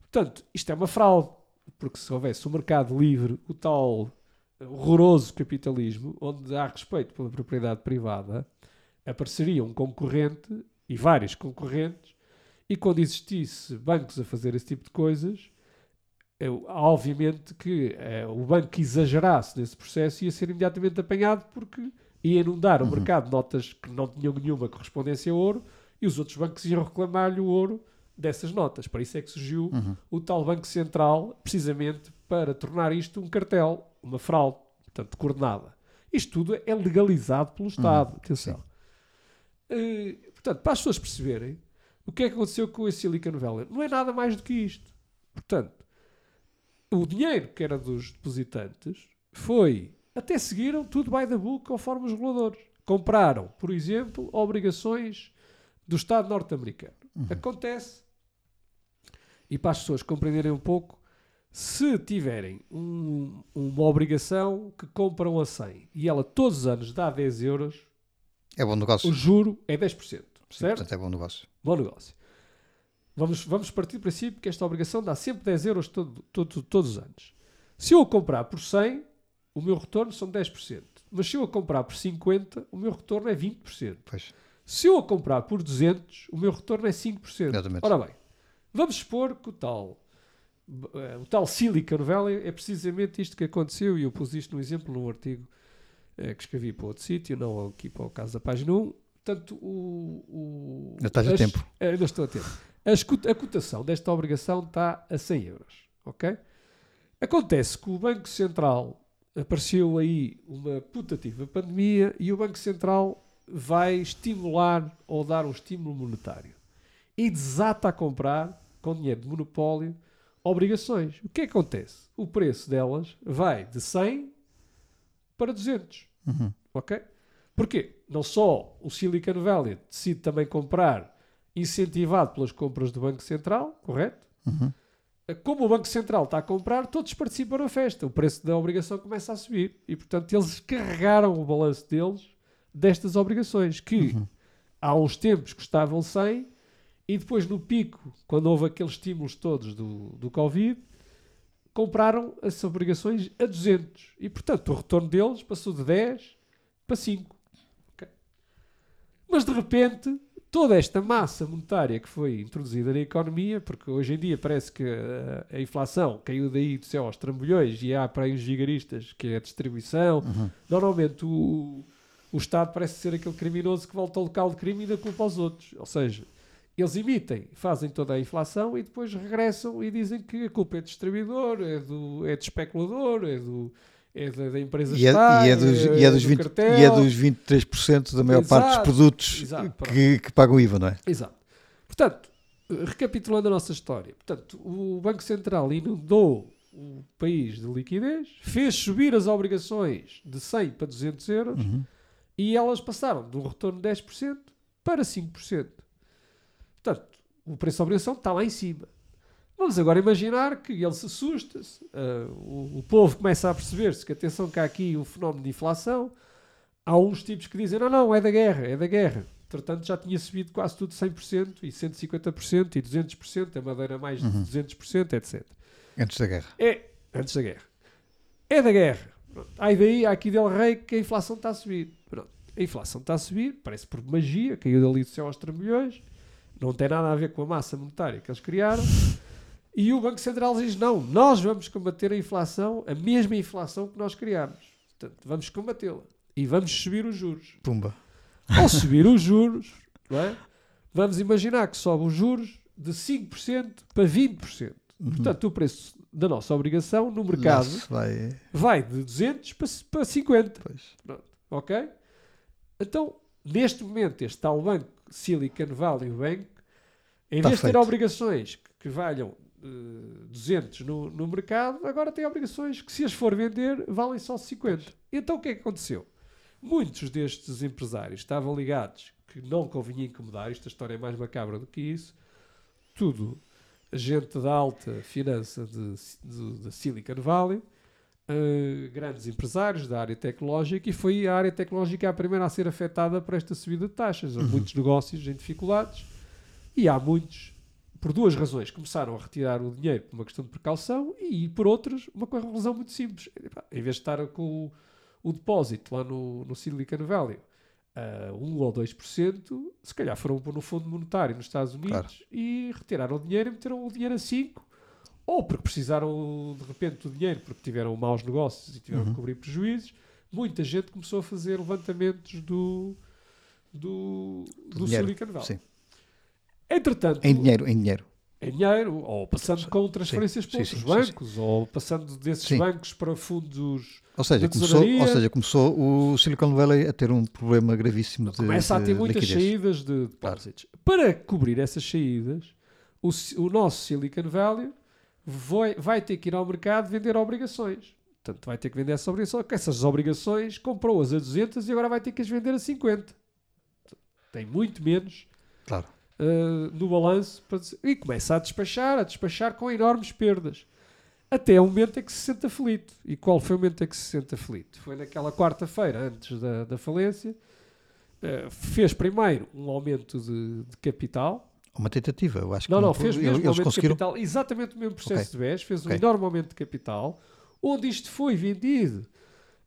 Portanto, isto é uma fraude. Porque se houvesse o mercado livre, o tal horroroso capitalismo, onde há respeito pela propriedade privada, apareceria um concorrente e vários concorrentes e quando existisse bancos a fazer esse tipo de coisas, eu- obviamente que eh, o banco que exagerasse nesse processo ia ser imediatamente apanhado porque ia inundar o mercado de notas que não tinham nenhuma correspondência a ouro e os outros bancos iam reclamar-lhe o ouro dessas notas. Para isso é que surgiu o tal Banco Central, precisamente para tornar isto um cartel, uma fraude, portanto, coordenada. Isto tudo é legalizado pelo Estado. Atenção. Eh, portanto, para as pessoas perceberem o que é que aconteceu com a Silicon Valley, não é nada mais do que isto. Portanto, o dinheiro que era dos depositantes foi. Até seguiram tudo by the book conforme os reguladores. Compraram, por exemplo, obrigações do Estado norte-americano. Acontece. E para as pessoas compreenderem um pouco, se tiverem um- uma obrigação que compram a 100 e ela todos os anos dá 10 euros,
É bom negócio.
o juro é 10%. Certo?
portanto, é bom negócio.
Bom negócio. Vamos, vamos partir do princípio que esta obrigação dá sempre 10 euros todo, todo- todos os anos. Se eu a comprar por 100, o meu retorno são 10%. Mas se eu a comprar por 50, o meu retorno é 20%.
Pois.
Se eu a comprar por 200, o meu retorno é 5%.
Exatamente.
Ora bem, vamos supor que o tal, eh, o tal Silicon Valley é precisamente isto que aconteceu e eu pus isto no exemplo num artigo eh, que escrevi para outro sítio, não aqui para o caso da página 1. Portanto, o, o,
estás a
as-
tempo.
eh, Ainda estou a tempo. A, a cotação desta obrigação está a 100 euros. Ok? Acontece que o Banco Central apareceu aí uma putativa pandemia e o Banco Central vai estimular ou dar um estímulo monetário e desata a comprar com dinheiro de monopólio obrigações. O que é que acontece? O preço delas vai de 100 para 200.
Uhum.
Ok? Porquê? Não só o Silicon Valley decide também comprar incentivado pelas compras do Banco Central, correto?
Uhum.
Como o Banco Central está a comprar, todos participam na festa. O preço da obrigação começa a subir. E, portanto, eles carregaram o balanço deles destas obrigações, que há uns tempos custavam 100 e depois, no pico, quando houve aqueles estímulos todos do, do Covid, compraram as obrigações a 200. E, portanto, o retorno deles passou de 10 para 5. Mas, de repente, toda esta massa monetária que foi introduzida na economia, porque hoje em dia parece que a, a inflação caiu daí do céu aos trambolhões e há para aí uns gigaristas que é a distribuição.
Uhum.
Normalmente o, o Estado parece ser aquele criminoso que volta ao local de crime e dá culpa aos outros. Ou seja, eles emitem, fazem toda a inflação e depois regressam e dizem que a culpa é do distribuidor, é do, é do especulador, é, do, é da, da empresa
E é,
está,
e é dos, e é dos
do
20,
cartel.
e é dos 23% da maior parte dos
Exato,
produtos
exato,
que, que pagam IVA, não é?
Exato. Portanto, recapitulando a nossa história, portanto, o Banco Central inundou o país de liquidez, fez subir as obrigações de 100 para 200 euros
Uhum.
e elas passaram de um retorno de 10% para 5%. Portanto, o preço da obrigação está lá em cima. Vamos agora imaginar que ele se assusta, -se, uh, o, o povo começa a perceber-se que, atenção, que há aqui um fenómeno de inflação. Há uns tipos que dizem, não, não, é da guerra, é da guerra. Entretanto, já tinha subido quase tudo 100%, e 150%, e 200%, a madeira mais de 200%, etc.
Antes da guerra.
É, antes da guerra. É da guerra. Pronto. Aí daí, há aqui del rei que a inflação está a subir. Pronto. A inflação está a subir, parece por magia, caiu dali do céu aos trambolhões, não tem nada a ver com a massa monetária que eles criaram. E o Banco Central diz: não, nós vamos combater a inflação, a mesma inflação que nós criámos. Portanto, vamos combatê-la. E vamos subir os juros.
Pumba.
Ao subir os juros, é? vamos imaginar que sobe os juros de 5% para 20%. Portanto, o preço da nossa obrigação no mercado
se vai.
vai de 200 para, para 50.
Pois.
Ok? Então, neste momento, este tal banco, Silicon Valley Bank, em vez de ter
feito.
obrigações que valham eh, 200 no, no mercado, agora tem obrigações que, se as for vender, valem só 50. Então, o que é que aconteceu? Muitos destes empresários estavam ligados que não convinha incomodar, esta história é mais macabra do que isso, tudo gente da alta finança da Silicon Valley, eh, grandes empresários da área tecnológica, e foi a área tecnológica a primeira a ser afetada por esta subida de taxas. Houve muitos negócios em dificuldades e há muitos, por duas razões, começaram a retirar o dinheiro por uma questão de precaução e, por outras, uma razão muito simples. Em vez de estar com o, o depósito lá no, no Silicon Valley a 1 ou 2%, se calhar foram pôr no Fundo Monetário nos Estados Unidos
Claro.
e retiraram o dinheiro e meteram o dinheiro a 5%. Ou porque precisaram de repente do dinheiro porque tiveram maus negócios e tiveram
Uhum.
que cobrir prejuízos. Muita gente começou a fazer levantamentos do, do, do,
dinheiro,
Silicon Valley.
Sim.
Entretanto,
Em dinheiro, em dinheiro.
em dinheiro, ou passando com transferências
Sim,
para
sim,
outros
sim,
bancos, ou passando desses bancos para fundos.
Ou seja, começou, ou seja, começou o Silicon Valley a ter um problema gravíssimo de,
Começa a ter muitas
liquidez.
saídas de depósitos. Para cobrir essas saídas, o, o nosso Silicon Valley vai, vai ter que ir ao mercado vender obrigações. Portanto, vai ter que vender essas obrigações. Essas obrigações comprou-as a 200 e agora vai ter que as vender a 50. Tem muito menos
Claro.
Uh, no balanço dizer- e começa a despachar, a despachar com enormes perdas. Até o momento em que se sente aflito. E qual foi o momento em que se sente aflito? Foi naquela quarta-feira, antes da, da falência, uh, fez primeiro um aumento de, de capital.
Uma tentativa, eu acho que
Não, não, fez
eles,
mesmo um
eles
aumento de
conseguiram.
capital, exatamente o mesmo processo
Ok.
de BES, fez um
Ok.
enorme aumento de capital, onde isto foi vendido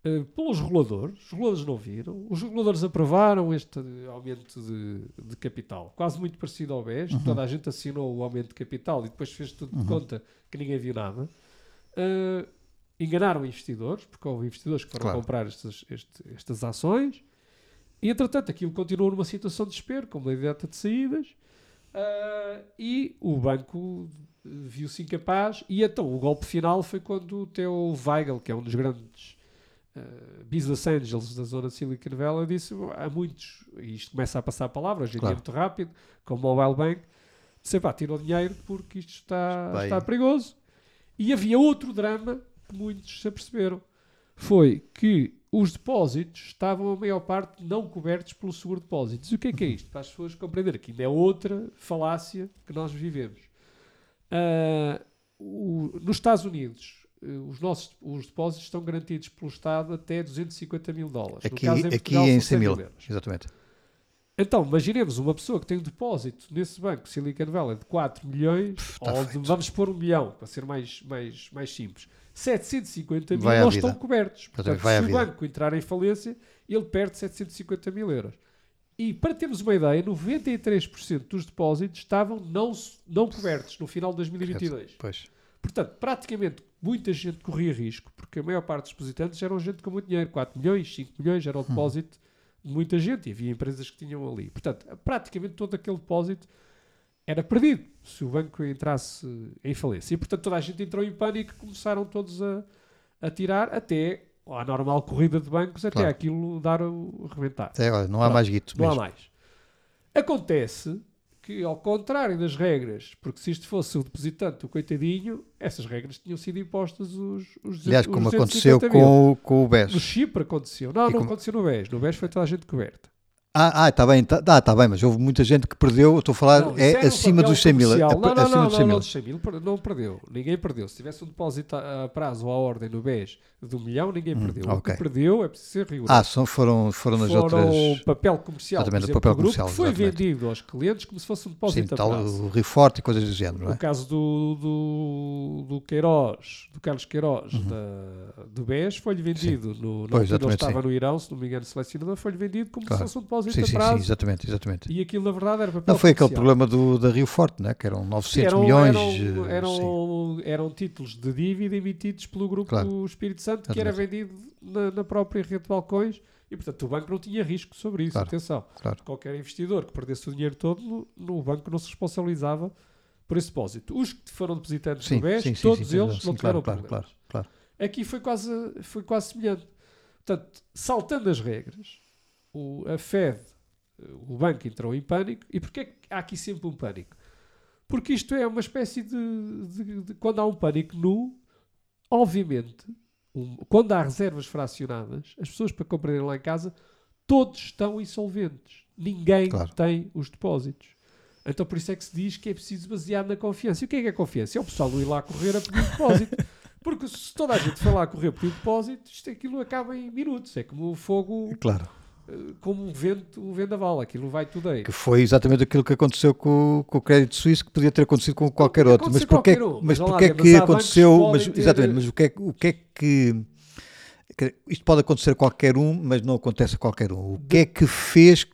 uh, pelos reguladores, os reguladores não viram, os reguladores aprovaram este aumento de, de capital, quase muito parecido ao BES,
Uhum.
toda a gente assinou o aumento de capital e depois fez tudo de conta que ninguém viu nada. Uh, enganaram investidores, porque houve investidores que foram
Claro.
comprar estas, este- estas ações, e entretanto aquilo continuou numa situação de desespero, com uma direta de saídas, ah, e o banco eh, viu-se incapaz. E então o golpe final foi quando o Theo Weigel, que é um dos grandes ah, business angels da zona de Silicon Valley, disse há muitos, e isto começa a passar a palavra, hoje em dia é
Claro.
muito rápido, com o Mobile Bank, disse pá, tira o dinheiro porque isto está, está perigoso. E havia outro drama que muitos se aperceberam. Foi que os depósitos estavam, a maior parte, não cobertos pelo seguro de depósitos. E o que é que é isto? Para as pessoas compreenderem que ainda é outra falácia que nós vivemos. Ah, o- nos Estados Unidos, eh, os nossos os depósitos estão garantidos pelo Estado até 250 mil dólares. No
Aqui,
caso, em
aqui em
são
100 mil. Exatamente.
Então, imaginemos uma pessoa que tem um depósito nesse banco Silicon Valley de 4 milhões,
tá
ou de- vamos pôr um milhão, para ser mais, mais, mais simples. 750 mil não estão cobertos. Portanto, se o
vida.
banco entrar em falência, ele perde 750 mil euros. E para termos uma ideia, 93% dos depósitos estavam não, não cobertos no final de 2022.
Pois.
Portanto, praticamente muita gente corria risco, porque a maior parte dos depositantes eram gente com muito dinheiro, 4 milhões, 5 milhões, era o depósito de muita gente, e havia empresas que tinham ali. Portanto, praticamente todo aquele depósito era perdido se o banco entrasse em falência. E, portanto, toda a gente entrou em pânico, começaram todos a, a tirar até à normal corrida de bancos, até
Claro.
aquilo dar o reventar.
Até agora, não há
Pronto,
mais guito
Não há mais. Acontece que, ao contrário das regras, porque se isto fosse o depositante, o coitadinho, essas regras tinham sido impostas os, os
Aliás,
os
como
250
aconteceu
mil.
com, o- com o
No
BES.
Chipre aconteceu. Não,
E
não
como-
aconteceu no BES. No BES foi toda a gente coberta.
Ah, está bem, tá, ah, tá bem, mas houve muita gente que perdeu. Eu estou a falar,
Não,
é acima dos 100 mil. é-
Não, não,
acima
não,
dos 100
não,
mil.
não, dos 100 mil per- não perdeu. Ninguém perdeu. Se tivesse um depósito a, a prazo ou à ordem no BES de um milhão, ninguém perdeu. O
Hum, ok.
que perdeu é preciso ser rigoroso.
Ah, são, foram, foram nas
Foram
outras.
papel comercial,
Exatamente,
exemplo,
papel
grupo,
comercial,
que foi
exatamente.
vendido aos clientes como se fosse um
Sim,
depósito a
tal,
prazo.
o Rio Forte e coisas do género, não
O
é?
caso do, do, do Queiroz, do Carlos Queiroz, da, do BES, foi-lhe vendido no, na
Uhum. Pois, exatamente,
estava
sim.
no Irão, se não me engano, selecionador, foi-lhe vendido como
Claro.
se fosse um depósito
Sim, sim, sim, exatamente, exatamente.
E aquilo, na verdade, era papel
Não foi aquele problema do, da Rio Forte, né? que eram 900
Eram,
milhões.
eram, eram, eram títulos de dívida emitidos pelo grupo
Claro.
Espírito Santo, que era
Exatamente.
vendido na, na própria rede de balcões, e portanto o banco não tinha risco sobre isso.
Claro.
Atenção,
Claro.
qualquer investidor que perdesse o dinheiro todo, no, banco não se responsabilizava por esse depósito. Os que foram depositantes
Sim,
no BES,
sim,
todos
sim,
eles
sim,
não tiveram
claro,
problemas.
claro, claro.
Aqui foi quase, foi quase semelhante. Portanto, saltando as regras, o, a Fed, o banco entrou em pânico. E porquê é que há aqui sempre um pânico? Porque isto é uma espécie de. de- de- quando há um pânico nu, obviamente, um- quando há reservas fracionadas, as pessoas para comprarem lá em casa, todos estão insolventes. Ninguém
Claro.
tem os depósitos. Então por isso é que se diz que é preciso basear na confiança. E o que é que é confiança? É o pessoal não ir lá correr a pedir depósito. Porque se toda a gente for lá correr a pedir depósito, isto aquilo acaba em minutos. É como o fogo,
Claro.
Eh, como um vento, um vendaval. Aquilo vai tudo aí.
Que foi exatamente aquilo que aconteceu com, com o crédito suíço, que podia ter acontecido com qualquer outro. Mas
qualquer um,
mas
mas
é que aconteceu? Mas,
ter-
exatamente, mas o que é, o que é que. Isto pode acontecer a qualquer um, mas não acontece a qualquer um. O que é que fez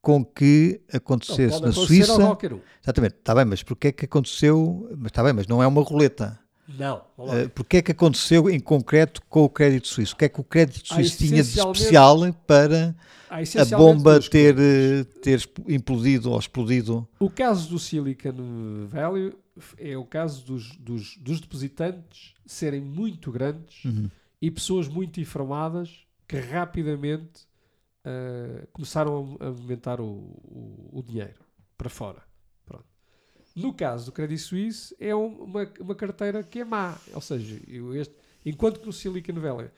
com que
Não,
acontecesse
pode
na Suíça?
qualquer um.
Exatamente, está bem, mas porquê é que aconteceu? Mas está bem, mas não é uma roleta.
Não.
Uh, Porquê é que aconteceu em concreto com o crédito suíço? O que é que o crédito
Ah,
suíço tinha de especial para
Há
a bomba ter, eh, ter implodido ou explodido?
O caso do Silicon Valley é o caso dos, dos, dos depositantes serem muito grandes
Uhum.
e pessoas muito informadas que rapidamente ah, começaram a movimentar o, o, o dinheiro para fora. No caso do Credit Suisse, é um- uma, uma carteira que é má. Ou seja, este- enquanto que no Silicon Valley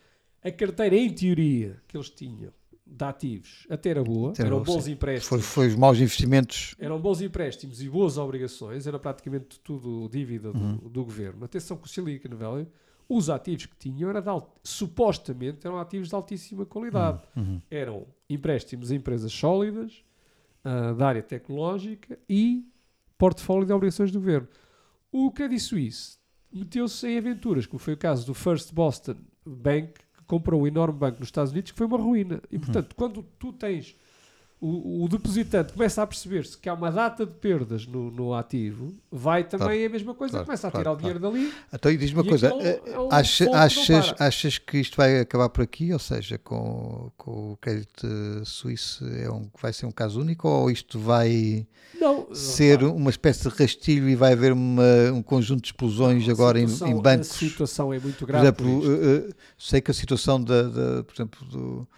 a carteira, em teoria, que eles tinham de ativos até era boa,
Até era
eram bons
sim.
empréstimos.
Foi, foi os maus investimentos.
Eram bons empréstimos e boas obrigações, era praticamente tudo dívida do,
Uhum.
do governo. Atenção que o Silicon Valley, os ativos que tinham, era de alt- supostamente eram ativos de altíssima qualidade.
Uhum.
Eram empréstimos a empresas sólidas, ah, da área tecnológica e portfólio de obrigações do governo. O Credit Suisse meteu-se em aventuras, como foi o caso do First Boston Bank, que comprou um enorme banco nos Estados Unidos, que foi uma ruína. E, portanto, quando tu tens o, o depositante começa a perceber-se que há uma data de perdas no, no ativo, vai também
Claro,
a mesma coisa,
claro,
começa a
claro,
tirar o dinheiro dali.
Então, e diz-me uma coisa: eh,
é um
acha-
não
achas, achas que isto vai acabar por aqui? Ou seja, com, com o crédito suíço é um, vai ser um caso único? Ou isto vai
Não,
ser
repara,
uma espécie de rastilho e vai haver uma- um conjunto de explosões
a
agora em,
situação-
em bancos?
A situação é muito
Por
grave. por
exemplo,
isto.
eh, eh, sei que a situação da, da- por exemplo, do,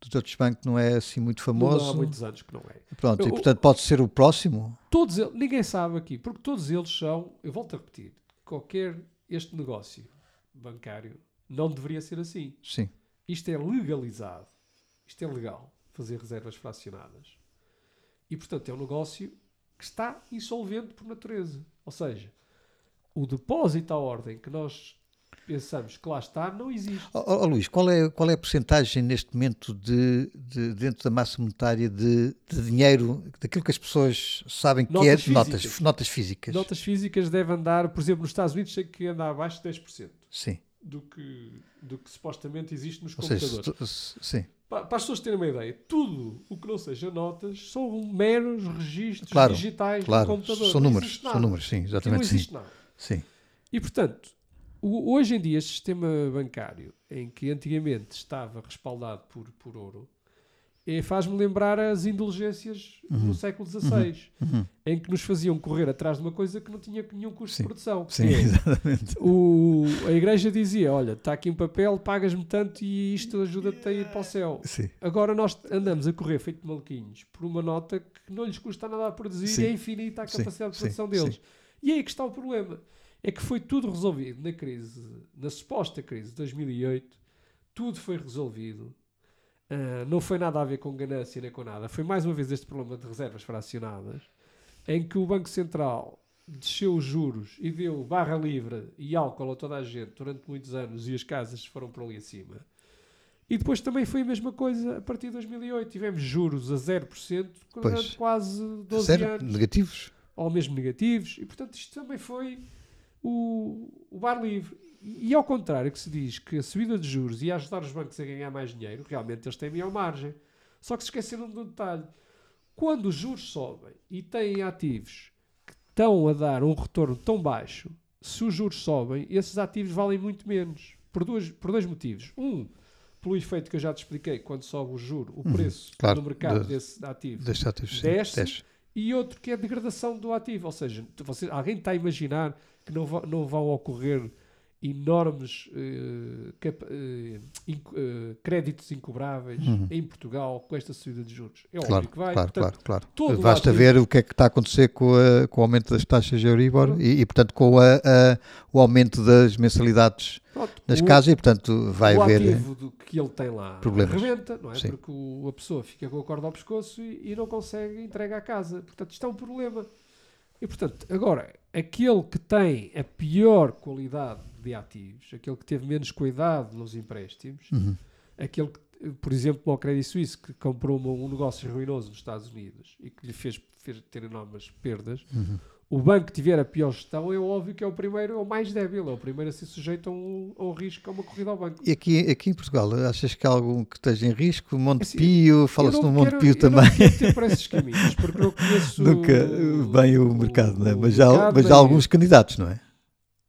do Deutsche Bank não é assim muito
Não há
famoso.
muitos anos que não é.
Pronto, e
Eu-
portanto pode ser o próximo.
Todos eles, ninguém sabe aqui, porque todos eles são, eu volto a repetir, qualquer este negócio bancário não deveria ser assim.
Sim.
Isto é legalizado. Isto é legal, fazer reservas fracionadas. E, portanto, é um negócio que está insolvente por natureza. Ou seja, o depósito à ordem que nós pensamos que lá está não existe.
Ó ó, Luís, qual é, qual é a porcentagem neste momento de, de- dentro da massa monetária de, de dinheiro, daquilo que as pessoas sabem que
Notas
é notas,
físicas.
notas físicas?
Notas físicas devem andar, por exemplo, nos Estados Unidos, sei que anda abaixo de 10%
Sim.
do que, do que supostamente existe nos
Ou seja,
computadores.
se tu- se- sim.
Pa- Para as pessoas terem uma ideia, tudo o que não seja notas são meros registros
Claro,
digitais
Claro,
no computador.
são números,
existe
são números, sim,
Aqui Não
exatamente sim.
existe nada.
sim.
E portanto, o- hoje em dia, este sistema bancário, em que antigamente estava respaldado por, por ouro, eh, faz-me lembrar as indulgências do século XVI,
Uhum.
em que nos faziam correr atrás de uma coisa que não tinha nenhum custo
Sim,
de produção.
Sim,
é,
exatamente.
o, a igreja dizia: Olha, está aqui um papel, pagas-me tanto e isto ajuda-te a ir para o céu.
Sim.
Agora nós andamos a correr feito maluquinhos por uma nota que não lhes custa nada a produzir
Sim.
e é infinita a capacidade de produção deles. E aí é que está o problema. É que foi tudo resolvido na crise, na suposta crise de 2008, tudo foi resolvido. Ah, não foi nada a ver com ganância nem com nada. Foi mais uma vez este problema de reservas fracionadas, em que o Banco Central desceu os juros e deu barra livre e álcool a toda a gente durante muitos anos e as casas foram por ali acima. E depois também foi a mesma coisa a partir de 2008. Tivemos juros a 0% durante
Pois.
quase 12
Zero,
anos
negativos.
ou mesmo negativos, e portanto isto também foi o, o bar livre. E, ao contrário que se diz que a subida de juros ia ajudar os bancos a ganhar mais dinheiro, realmente eles têm maior margem. Só que se esqueceram de um detalhe. Quando os juros sobem e têm ativos que estão a dar um retorno tão baixo, se os juros sobem, esses ativos valem muito menos. Por, duas, por dois motivos. Um, pelo efeito que eu já te expliquei, quando sobe o juro, o preço
Uhum. claro,
no mercado
de-
desse ativo
Destes ativos. sim,
Desce.
desce.
e outro que é a degradação do ativo. Ou seja, você, alguém está a imaginar que não, va- não vão ocorrer enormes eh, capa- eh, inc- eh, créditos incobráveis
Uhum.
em Portugal com esta subida de juros. É
Claro,
óbvio que vai.
claro,
portanto,
claro, claro.
o
Basta ver o que é que está a acontecer com, a- com o aumento das taxas de Euribor e, e, portanto, com a- a- o aumento das mensalidades
pronto,
nas
o-
casas e, portanto, vai
o
haver...
ativo do que ele tem lá
problemas.
rebenta, não é?
Sim.
Porque o- a pessoa fica com a corda ao pescoço e, e não consegue entregar a casa. Portanto, isto é um problema. E, portanto, agora, aquele que tem a pior qualidade de ativos, aquele que teve menos cuidado nos empréstimos,
Uhum.
aquele que, por exemplo, o Credit Suisse, que comprou um negócio ruinoso nos Estados Unidos e que lhe fez, fez ter enormes perdas,
Uhum.
O banco que tiver a pior gestão é óbvio que é o primeiro, é o mais débil, é o primeiro a ser sujeito a um, a um risco, a uma corrida ao banco.
E aqui, aqui em Portugal, achas que há algum que esteja em risco? Monte
Assim,
Pio, fala-se
Eu
no
não
Monte
quero-
Pio
eu
também.
Não quero ter por esses caminhos, porque não conheço
Nunca
o-
bem o mercado, não é?
o
Mas
mercado,
mas
nem-
já há alguns candidatos, não é?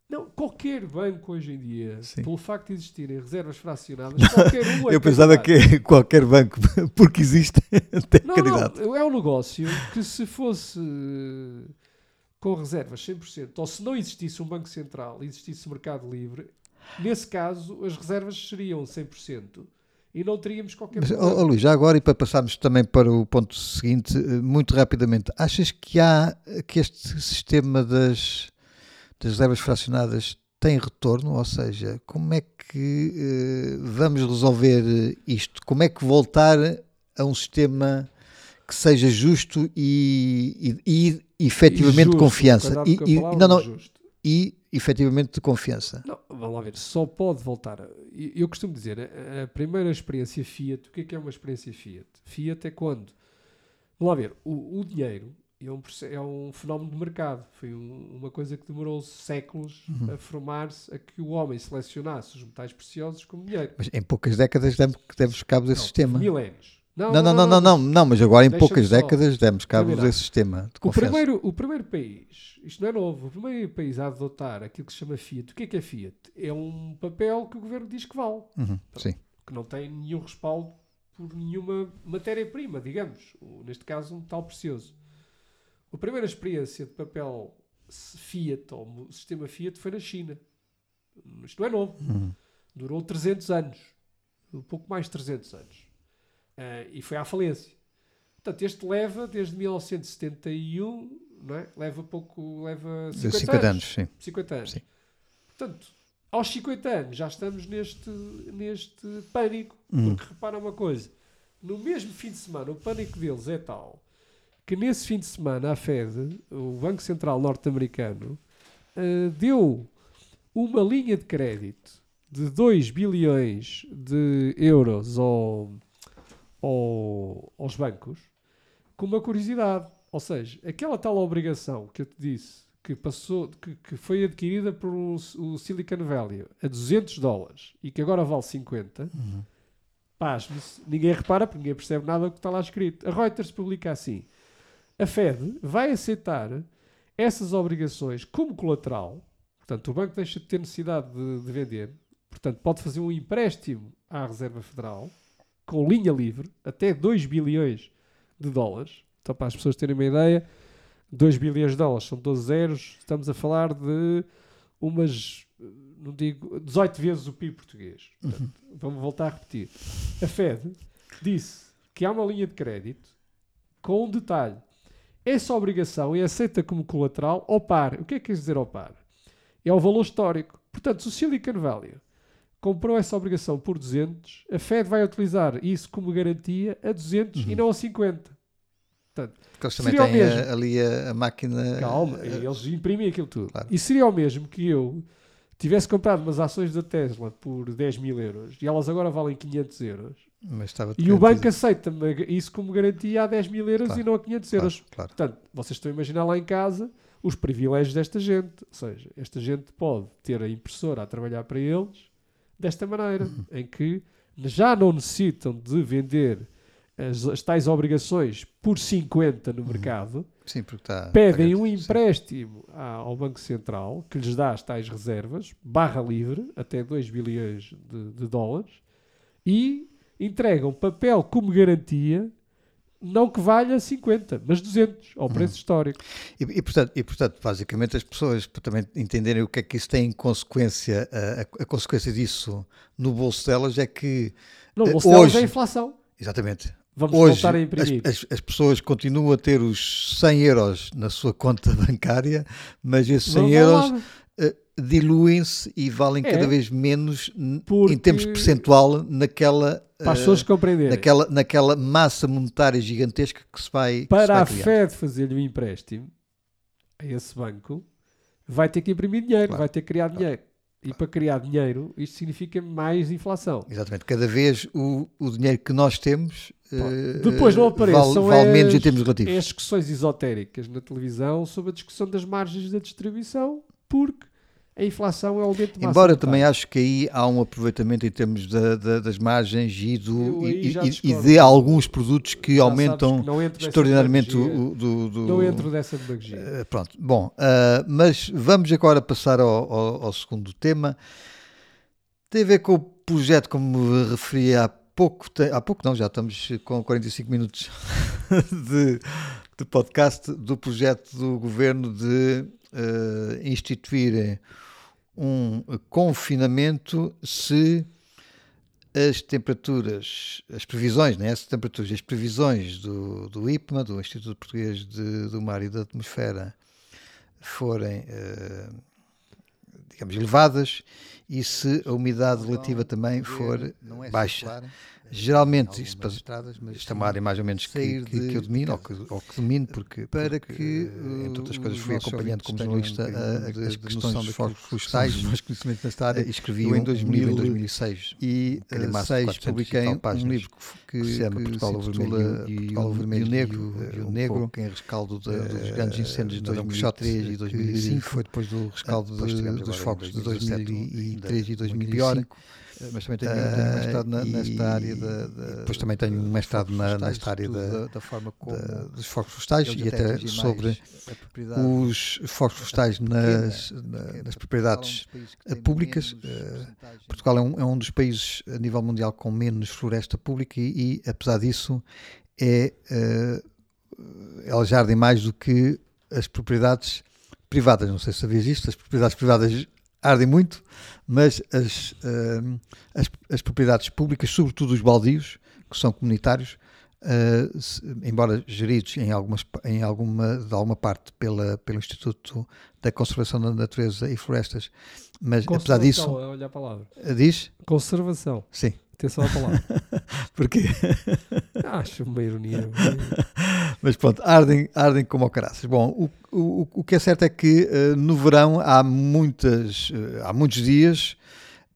Não, qualquer banco hoje em dia,
Sim.
pelo facto de existirem reservas fracionadas, qualquer um é
Eu pensava
candidato.
que qualquer banco, porque existe, tem
Não,
candidato.
não, é um negócio que se fosse com reservas 100%, ou se não existisse um banco central e existisse mercado livre, nesse caso as reservas seriam 100% e não teríamos qualquer
Mas,
problema.
ó, Luís, já agora e para passarmos também para o ponto seguinte, eh, muito rapidamente, achas que há que este sistema das, das reservas fracionadas tem retorno? Ou seja, como é que eh, vamos resolver isto? Como é que voltar a um sistema que seja justo e, e, e efetivamente
E
de
justo,
confiança? E, e- não, não,
justo.
e efetivamente de confiança.
Não, vamos lá ver, só pode voltar. Eu costumo dizer, a, a primeira experiência Fiat, o que é que é uma experiência Fiat? Fiat é quando, vamos lá ver, o, o dinheiro é um, é um fenómeno de mercado. Foi um- uma coisa que demorou séculos
Uhum.
a formar-se, a que o homem selecionasse os metais preciosos como dinheiro.
Mas em poucas décadas demos, demos cabo desse
Não,
sistema.
Milénios.
Não, não, não, não, não, não, mas agora em
Deixa-me
poucas
só
décadas demos cabo
terminar.
desse sistema de
O primeiro, o primeiro país, isto não é novo, o primeiro país a adotar aquilo que se chama Fiat, o que é que é Fiat? É um papel que o governo diz que vale.
Uhum, sim.
que não tem nenhum respaldo por nenhuma matéria-prima, digamos, neste caso um metal precioso. A primeira experiência de papel s- Fiat, ou mo- sistema Fiat, foi na China. Isto não é novo.
Uhum.
Durou 300 anos. Um pouco mais de 300 anos. Ah, e foi à falência. Portanto, este leva desde 1971, não é? Leva pouco, leva
De
50,
50
anos.
anos, sim.
50 anos.
Sim.
Portanto, aos 50 anos já estamos neste, neste pânico.
Uhum.
Porque repara uma coisa: no mesmo fim de semana, o pânico deles é tal que nesse fim de semana a Fed, o Banco Central norte-americano, eh, deu uma linha de crédito de 2 bilhões de euros ao, ao- aos bancos com uma curiosidade. Ou seja, aquela tal obrigação que eu te disse que passou, que, que foi adquirida por o, o Silicon Valley a 200 dólares e que agora vale 50,
Uhum.
pasme-se, ninguém repara porque ninguém percebe nada do que está lá escrito. A Reuters publica assim: a Fed vai aceitar essas obrigações como colateral, portanto, o banco deixa de ter necessidade de, de vender, portanto, pode fazer um empréstimo à Reserva Federal com linha livre até 2 bilhões de dólares. Então, para as pessoas terem uma ideia, 2 bilhões de dólares são 12 zeros, estamos a falar de umas, não digo, 18 vezes o PIB português. Portanto, Vamos voltar a repetir. A Fed disse que há uma linha de crédito com um detalhe. Essa obrigação é aceita como colateral ao par. O que é que quer dizer ao par? É o valor histórico. Portanto, se o Silicon Valley comprou essa obrigação por 200, a Fed vai utilizar isso como garantia a 200 e não a 50. Portanto,
Porque eles também têm
mesmo.
a- ali a, a máquina.
Calma,
eh,
eles imprimem aquilo tudo.
Claro.
E seria o mesmo que eu tivesse comprado umas ações da Tesla por 10 mil euros e elas agora valem 500 euros e o banco aceita-me isso como garantia a 10 mil euros
Claro,
e não a 500
Claro,
euros.
claro.
Portanto, vocês estão a imaginar lá em casa os privilégios desta gente. Ou seja, esta gente pode ter a impressora a trabalhar para eles desta maneira,
Uhum.
em que já não necessitam de vender as, as tais obrigações por 50 no mercado,
Sim, está.
pedem
está
um
sim.
empréstimo ao Banco Central que lhes dá as tais reservas, barra livre, até 2 bilhões de, de dólares, e entregam papel como garantia não que valha 50, mas 200 ao preço histórico.
E, e, portanto, e, portanto, basicamente, as pessoas, para também entenderem o que é que isso tem em consequência, a, a consequência disso no bolso delas é que.
Não, o
eh,
bolso delas
hoje-
é a inflação.
Exatamente.
Vamos
Hoje,
voltar a
as,
imprimir.
as- as pessoas continuam a ter os 100 euros na sua conta bancária, mas esses 100
Não vale
euros diluem-se e valem
É.
cada vez menos em termos percentual naquela,
Para as
eh,
pessoas compreenderem.
naquela, naquela massa monetária gigantesca que se vai, que se
Para
vai
a. Fed fazer-lhe um empréstimo a esse banco, vai ter que imprimir dinheiro,
Claro.
vai ter que criar dinheiro. E para criar dinheiro, isto significa mais inflação.
Exatamente, cada vez o, o dinheiro que nós temos eh,
Depois não
eh,
apareçam
vale, vale menos em
as-
termos relativos.
É discussões esotéricas na televisão sobre a discussão das margens da distribuição, porque a inflação é o aumento de
Embora também acho que aí há um aproveitamento em termos da- da- das margens e, do, e, e- de alguns produtos que
Já
aumentam
que
extraordinariamente o, do, do-
Não entro dessa demagogia.
Eh, pronto, bom, ah, mas vamos agora passar ao, ao- ao segundo tema. Tem a ver com o projeto, como me referi há pouco, te- há pouco não, já estamos com 45 minutos de, de podcast, do projeto do governo de eh, instituir um confinamento se as temperaturas, as previsões, né, as temperaturas, as previsões do, do IPMA, do Instituto Português de- do Mar e da Atmosfera, forem, eh, digamos, elevadas e se a umidade relativa também for baixa. Geralmente, isso para, isto é uma área mais ou menos que, que, que eu domino, ou que, ou que domino, porque,
Para
porque,
que,
eh, entre outras coisas, fui acompanhando como jornalista
um bocadinho
a-
de-
as questões dos
que
florestais.
os meus conhecimentos nesta
Eh,
área.
escrevi
Eu em
um, um livro em
2000
2006
E
calhamaço de
2006
400 e
publiquei um
páginas,
livro que,
se chama Portugal Vermelho e, e o Negro,
e o
um
Negro,
em rescaldo
eh,
dos grandes incêndios de
na Dom
2003 e
Quixote,
2005.
que foi depois do rescaldo
tivemos
dos focos de
2017,
2003 e
ainda muito
2005.
Mas também tenho,
Ah,
tenho mestrado na-
e-
nesta área da,
depois também tenho um mestrado na- nesta área da-
da, forma como
da-
dos focos florestais e até sobre os focos florestais nas, na- nas propriedades
é
públicas,
menos percentagem.
Portugal é um, é um dos países a nível mundial com menos floresta pública e, e, apesar disso, é, eh, elas ardem mais do que as propriedades privadas. Não sei se sabias isto, as propriedades privadas ardem muito, mas as, eh, as, as propriedades públicas, sobretudo os baldios, que são comunitários, eh, se- embora geridos em, algumas, em alguma, de alguma parte pela, pelo Instituto da Conservação da Natureza e Florestas, mas apesar disso,
Conservação, Olha a palavra.
diz?
Conservação.
Sim.
Atenção à palavra.
Porque,
Acho uma ironia.
mas pronto, ardem, ardem como caraças. Bom, o, o, o que é certo é que eh, no verão há, muitas, eh, há muitos dias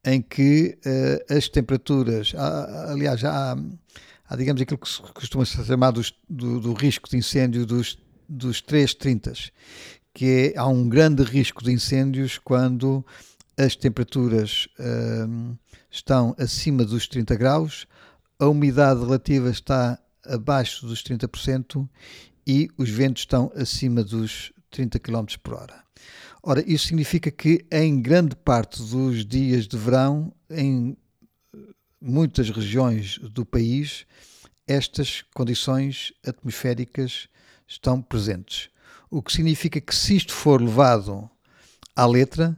em que eh, as temperaturas, há- aliás, há, há, digamos, aquilo que se costuma ser chamado dos- do, do risco de incêndio dos, dos 330, que é, há um grande risco de incêndios quando as temperaturas hum, estão acima dos 30 graus, a umidade relativa está abaixo dos 30% e os ventos estão acima dos 30 km por hora. Ora, isso significa que em grande parte dos dias de verão, em muitas regiões do país, estas condições atmosféricas estão presentes. O que significa que se isto for levado à letra,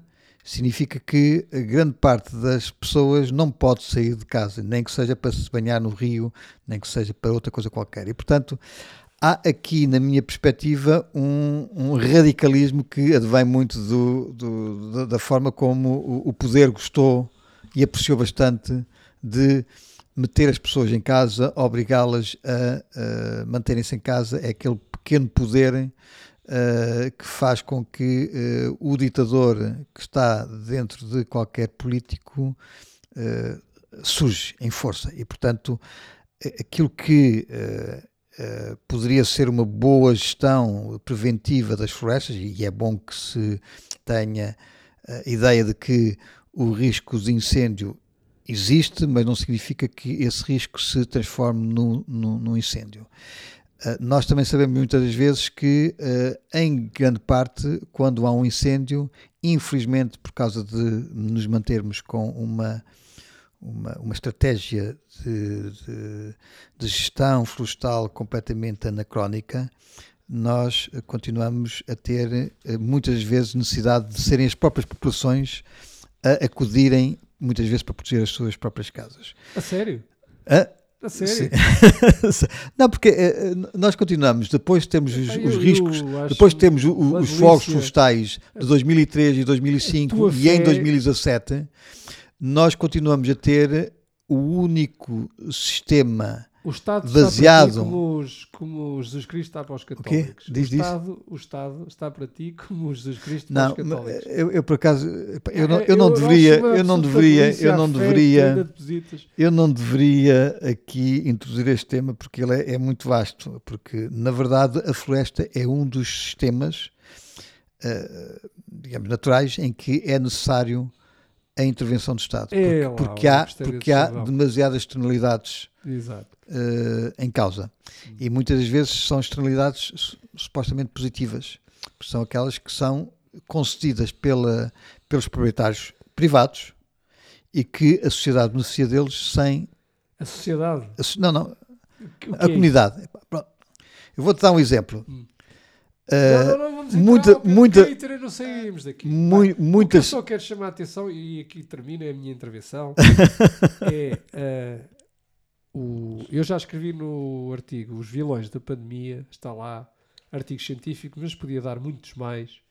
significa que grande parte das pessoas não pode sair de casa, nem que seja para se banhar no rio, nem que seja para outra coisa qualquer. E, portanto, há aqui, na minha perspectiva, um, um radicalismo que advém muito do, do- da- da forma como o, o poder gostou e apreciou bastante de meter as pessoas em casa, obrigá-las a, a manterem-se em casa, é aquele pequeno poder eh, que faz com que eh, o ditador que está dentro de qualquer político eh, surge em força e, portanto, aquilo que poderia ser uma boa gestão preventiva das florestas, e é bom que se tenha a ideia de que o risco de incêndio existe, mas não significa que esse risco se transforme num, num incêndio. Uh, nós também sabemos muitas das vezes que, uh, em grande parte, quando há um incêndio, infelizmente por causa de nos mantermos com uma, uma, uma estratégia de, de, de gestão florestal completamente anacrónica, nós eh, continuamos a ter muitas vezes necessidade de serem as próprias populações a acudirem muitas vezes para proteger as suas próprias casas.
A sério?
Hã?
A sério?
Não, porque eh, nós continuamos, depois temos os, os
eu-
riscos,
eu
depois temos o- os fogos florestais de 2003 e 2005
tua
e em
fé-
2017, nós continuamos a ter o único sistema
O Estado
Baseado-
está para ti como, os, como o Jesus Cristo está para os católicos.
Diz,
o,
diz.
Estado, o Estado está para ti como o Jesus Cristo
Não,
para os católicos.
eu, eu por acaso eu não,
É,
eu não
acho
deveria, eu não deveria, eu não deveria, eu não deveria aqui introduzir este tema porque ele é, é muito vasto, porque na verdade a floresta é um dos sistemas, eh, digamos, naturais em que é necessário a intervenção do Estado,
É
porque,
lá,
porque há, porque há demasiadas externalidades eh, em causa. E muitas das vezes são externalidades su- supostamente positivas, são aquelas que são concedidas pela, pelos proprietários privados e que a sociedade beneficia deles sem.
A sociedade.
a não, não, a
quê?
comunidade. Pronto. Eu vou-te dar um exemplo.
Hum.
Eh,
Não, não,
muita- muita-
não saímos daqui.
mui-
Vai. O que eu
muitas.
só quero chamar a atenção, e aqui termina a minha intervenção, é eh, o, eu já escrevi no artigo Os vilões da pandemia, está lá, artigo científico, mas podia dar muitos mais,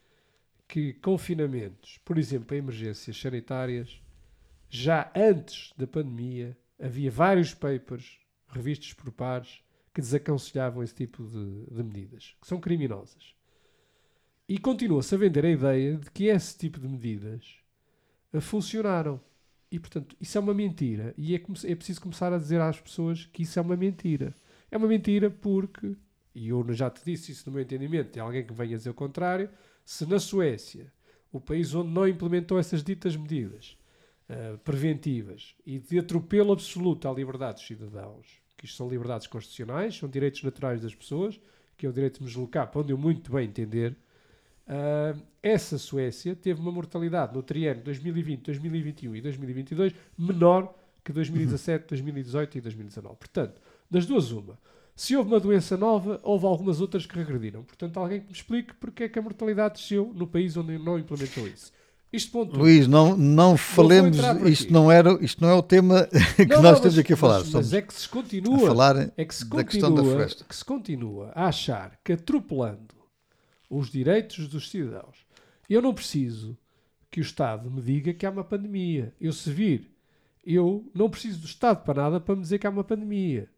que confinamentos, por exemplo, em emergências sanitárias, já antes da pandemia, havia vários papers revistos por pares que desaconselhavam esse tipo de, de medidas, que são criminosas. E continua-se a vender a ideia de que esse tipo de medidas eh, funcionaram. E, portanto, isso é uma mentira. E é, é preciso começar a dizer às pessoas que isso é uma mentira. É uma mentira porque, e eu já te disse isso no meu entendimento, tem alguém que venha dizer o contrário, se na Suécia, o país onde não implementou essas ditas medidas eh, preventivas e de atropelo absoluto à liberdade dos cidadãos, que isto são liberdades constitucionais, são direitos naturais das pessoas, que é o direito de me deslocar para onde eu muito bem entender, ah, essa Suécia teve uma mortalidade no triênio 2020, 2021 e 2022 menor que 2017, 2018 e 2019. Portanto, das duas, uma. Se houve uma doença nova, houve algumas outras que regrediram. Portanto, alguém que me explique porque é que a mortalidade desceu no país onde não implementou isso. Isto ponto.
Luís, não, não falemos, isto não, era, isto não é o tema que
Não,
nós
não,
estamos
mas-
aqui a falar.
Mas, mas é que se
a
continua
falar
é que se
da questão da
continua,
floresta.
que se continua a achar que atropelando os direitos dos cidadãos, eu não preciso que o Estado me diga que há uma pandemia. Eu se vir, eu não preciso do Estado para nada para me dizer que há uma pandemia.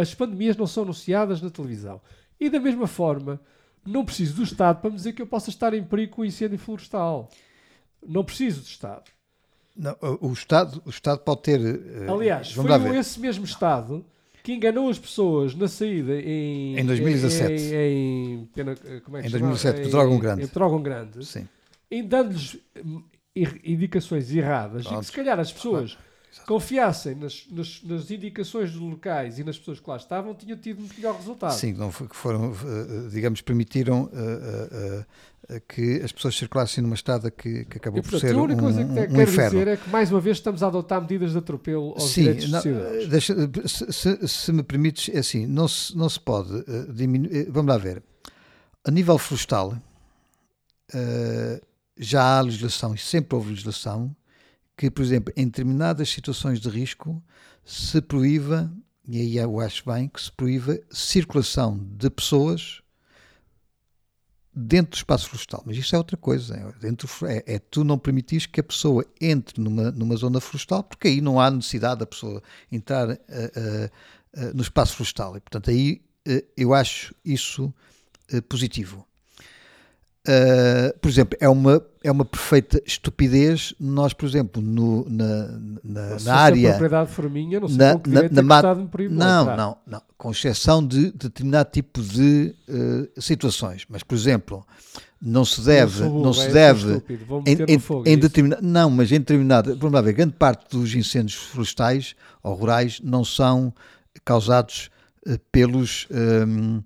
As pandemias não são anunciadas na televisão. E da mesma forma, não preciso do Estado para me dizer que eu possa estar em perigo com o incêndio florestal. Não preciso do Estado.
Não, o, Estado, o Estado pode ter. eh,
Aliás, foi esse mesmo Estado que enganou as pessoas na saída em,
Em 2017.
Em, em, pena- como é que
Em
se chama?
2017,
Em-
Pedrógão Grande.
Em Pedrógão Grande,
Sim.
em dando-lhes hum, indicações erradas e que
Pronto.
se calhar as pessoas confiassem nas, nas- nas indicações dos locais e nas pessoas que lá estavam, tinham tido muito melhor resultado.
Sim, não foi- foram, eh, digamos, permitiram eh, eh, eh, que as pessoas circulassem numa estrada que, que acabou
E,
por
portanto,
ser
a
um,
única coisa que
um, um
quero
inferno.
dizer é que, mais uma vez, estamos a adotar medidas de atropelo aos
Sim,
direitos
não,
dos
deixa- se, se- se me permites, é assim, não se, não se pode eh, diminuir. Vamos lá ver. A nível florestal, eh, já há legislação, e sempre houve legislação, que, por exemplo, em determinadas situações de risco, se proíba, e aí eu acho bem, que se proíba circulação de pessoas dentro do espaço florestal. Mas isto é outra coisa. É, dentro, é, é tu não permitires que a pessoa entre numa, numa zona florestal, porque aí não há necessidade da pessoa entrar eh, eh, eh, no espaço florestal. E, portanto, aí eu acho isso positivo. Uh, por exemplo, é uma, é uma perfeita estupidez nós, por exemplo, no, na, na,
Se
na
a
área.
propriedade for minha, não sei
na- na- na
é que o
mata-
Estado me proíbe de
Não, não, não. Com exceção de determinado tipo de uh, situações. Mas, por exemplo, não se deve.
Burro,
Não
é,
se
sou
deve em, em,
fogo,
em
é
determinado, não, mas em determinado, vamos lá ver, grande parte dos incêndios florestais ou rurais não são causados eh, pelos, ehm,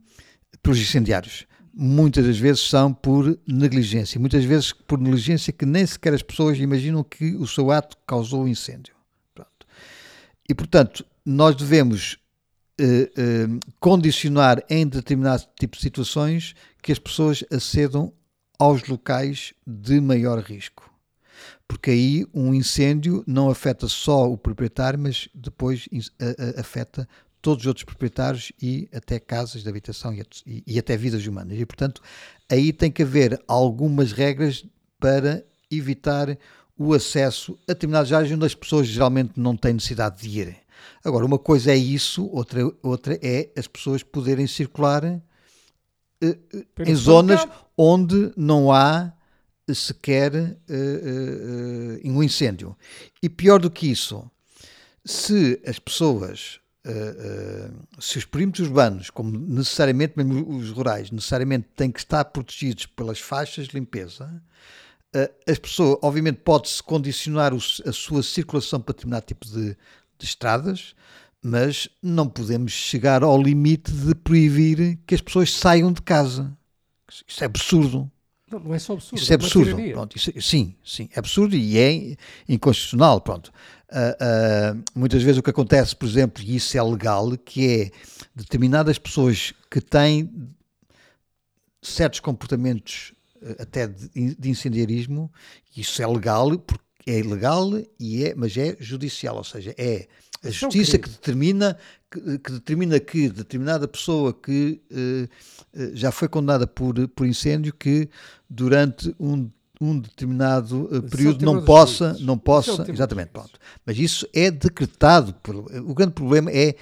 pelos incendiários. Muitas das vezes são por negligência, muitas vezes por negligência que nem sequer as pessoas imaginam que o seu ato causou o incêndio. Pronto. E, portanto, nós devemos eh, eh, condicionar em determinado tipo de situações que as pessoas acedam aos locais de maior risco. Porque aí um incêndio não afeta só o proprietário, mas depois afeta todos os outros proprietários e até casas de habitação e, e- e até vidas humanas. E, portanto, aí tem que haver algumas regras para evitar o acesso a determinadas áreas onde as pessoas geralmente não têm necessidade de ir. Agora, uma coisa é isso, outra, outra é as pessoas poderem circular eh, eh, em zonas onde não há eh, sequer eh, um incêndio. E pior do que isso, se as pessoas, eh, se os perímetros urbanos, como necessariamente mesmo os rurais, necessariamente têm que estar protegidos pelas faixas de limpeza, eh, as pessoas, obviamente, pode-se condicionar o- a sua circulação para determinado tipo de, de estradas, mas não podemos chegar ao limite de proibir que as pessoas saiam de casa. Isso é absurdo.
Não, não é só absurdo.
Isso é
uma
absurdo.
tirania.
Pronto, isso- sim, sim, é absurdo e é inconstitucional. Pronto. Ah, ah, muitas vezes o que acontece, por exemplo, e isso é legal, que é determinadas pessoas que têm certos comportamentos eh, até de, de incendiarismo, isso é legal, porque é ilegal e é, mas é judicial, ou seja, é a
é
justiça que determina que, que determina que determinada pessoa que eh, eh, já foi condenada por, por incêndio que durante um, um determinado eh,
é
período não possa, não
é
possa,
tema dos
exatamente, pronto. Mas isso é decretado. Por, o grande problema é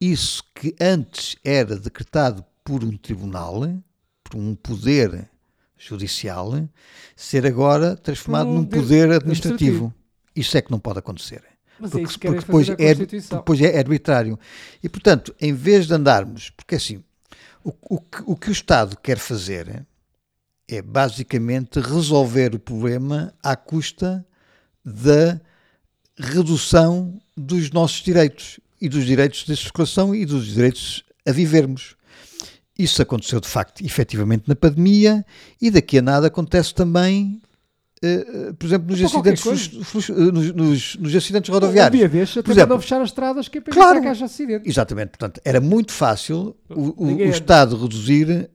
isso que antes era decretado por um tribunal, por um poder judicial, ser agora transformado
um
num
poder
poder
administrativo.
administrativo. Isso é que não pode acontecer.
Mas é
Porque,
isso que
porque depois, é, depois é arbitrário. E, portanto, em vez de andarmos, porque assim, o, o que, o que o Estado quer fazer é basicamente resolver o problema à custa da redução dos nossos direitos e dos direitos de circulação e dos direitos a vivermos. Isso aconteceu de facto, efetivamente, na pandemia e daqui a nada acontece também, eh, por exemplo, nos acidentes, flux- eh, nos, nos- nos acidentes rodoviários.
Dia destes, até
Por exemplo,
fechar as estradas que é para
claro.
que haja acidente.
Exatamente, portanto, era muito fácil o, o- o
anda.
Estado reduzir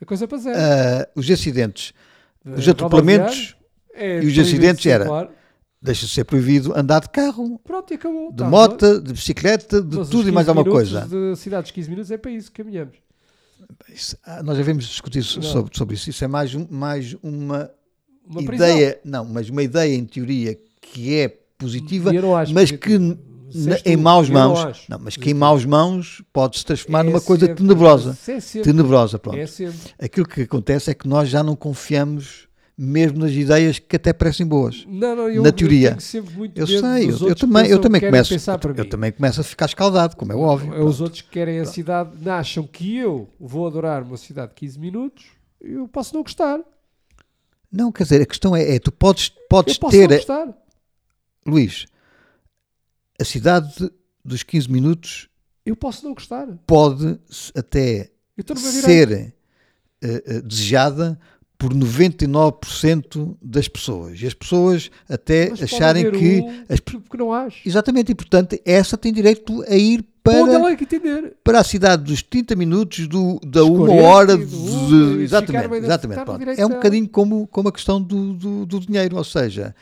A coisa para zero.
ah, os acidentes, os
Eh,
atropelamentos,
é
e os acidentes era-
circular.
deixa de ser proibido andar de carro,
Pronto, e acabou.
de
Tá,
moto, de bicicleta, de
mas os
tudo e mais
15
alguma coisa.
De cidades 15 minutos é para isso que caminhamos.
Isso, ah, nós já vimos discutir sobre, sobre isso. Isso é mais, mais uma
Uma prisão.
ideia, não, mas uma ideia em teoria que é positiva,
eu
mas que em maus
eu
mãos, não, mas que em maus mãos pode se transformar
É
numa coisa
sempre-
tenebrosa.
É.
Tenebrosa, pronto.
É.
Aquilo que acontece é que nós já não confiamos mesmo nas ideias que até parecem boas.
Não, não, eu,
Na
eu
teoria.
tenho sempre muito
Eu
medo
sei, eu, eu também, eu também
que
começo, eu, também começo a ficar escaldado, como é óbvio.
Os outros que querem a cidade, acham que eu vou adorar uma cidade de 15 minutos, eu posso não gostar.
Não, quer dizer, a questão é, é tu podes, podes
Eu posso
ter,
não gostar.
Luís, a cidade dos 15 minutos
Eu posso não gostar.
pode até ser eh, eh, desejada por 99% das pessoas. E as pessoas até
Mas
acharem que.
um
as-
que que não acho.
exatamente, e portanto, essa tem direito a ir para, para a cidade dos 30 minutos, do, da uma
40,
hora. De, exatamente, exatamente. pronto. É um bocadinho como, como a questão do, do, do dinheiro, ou seja,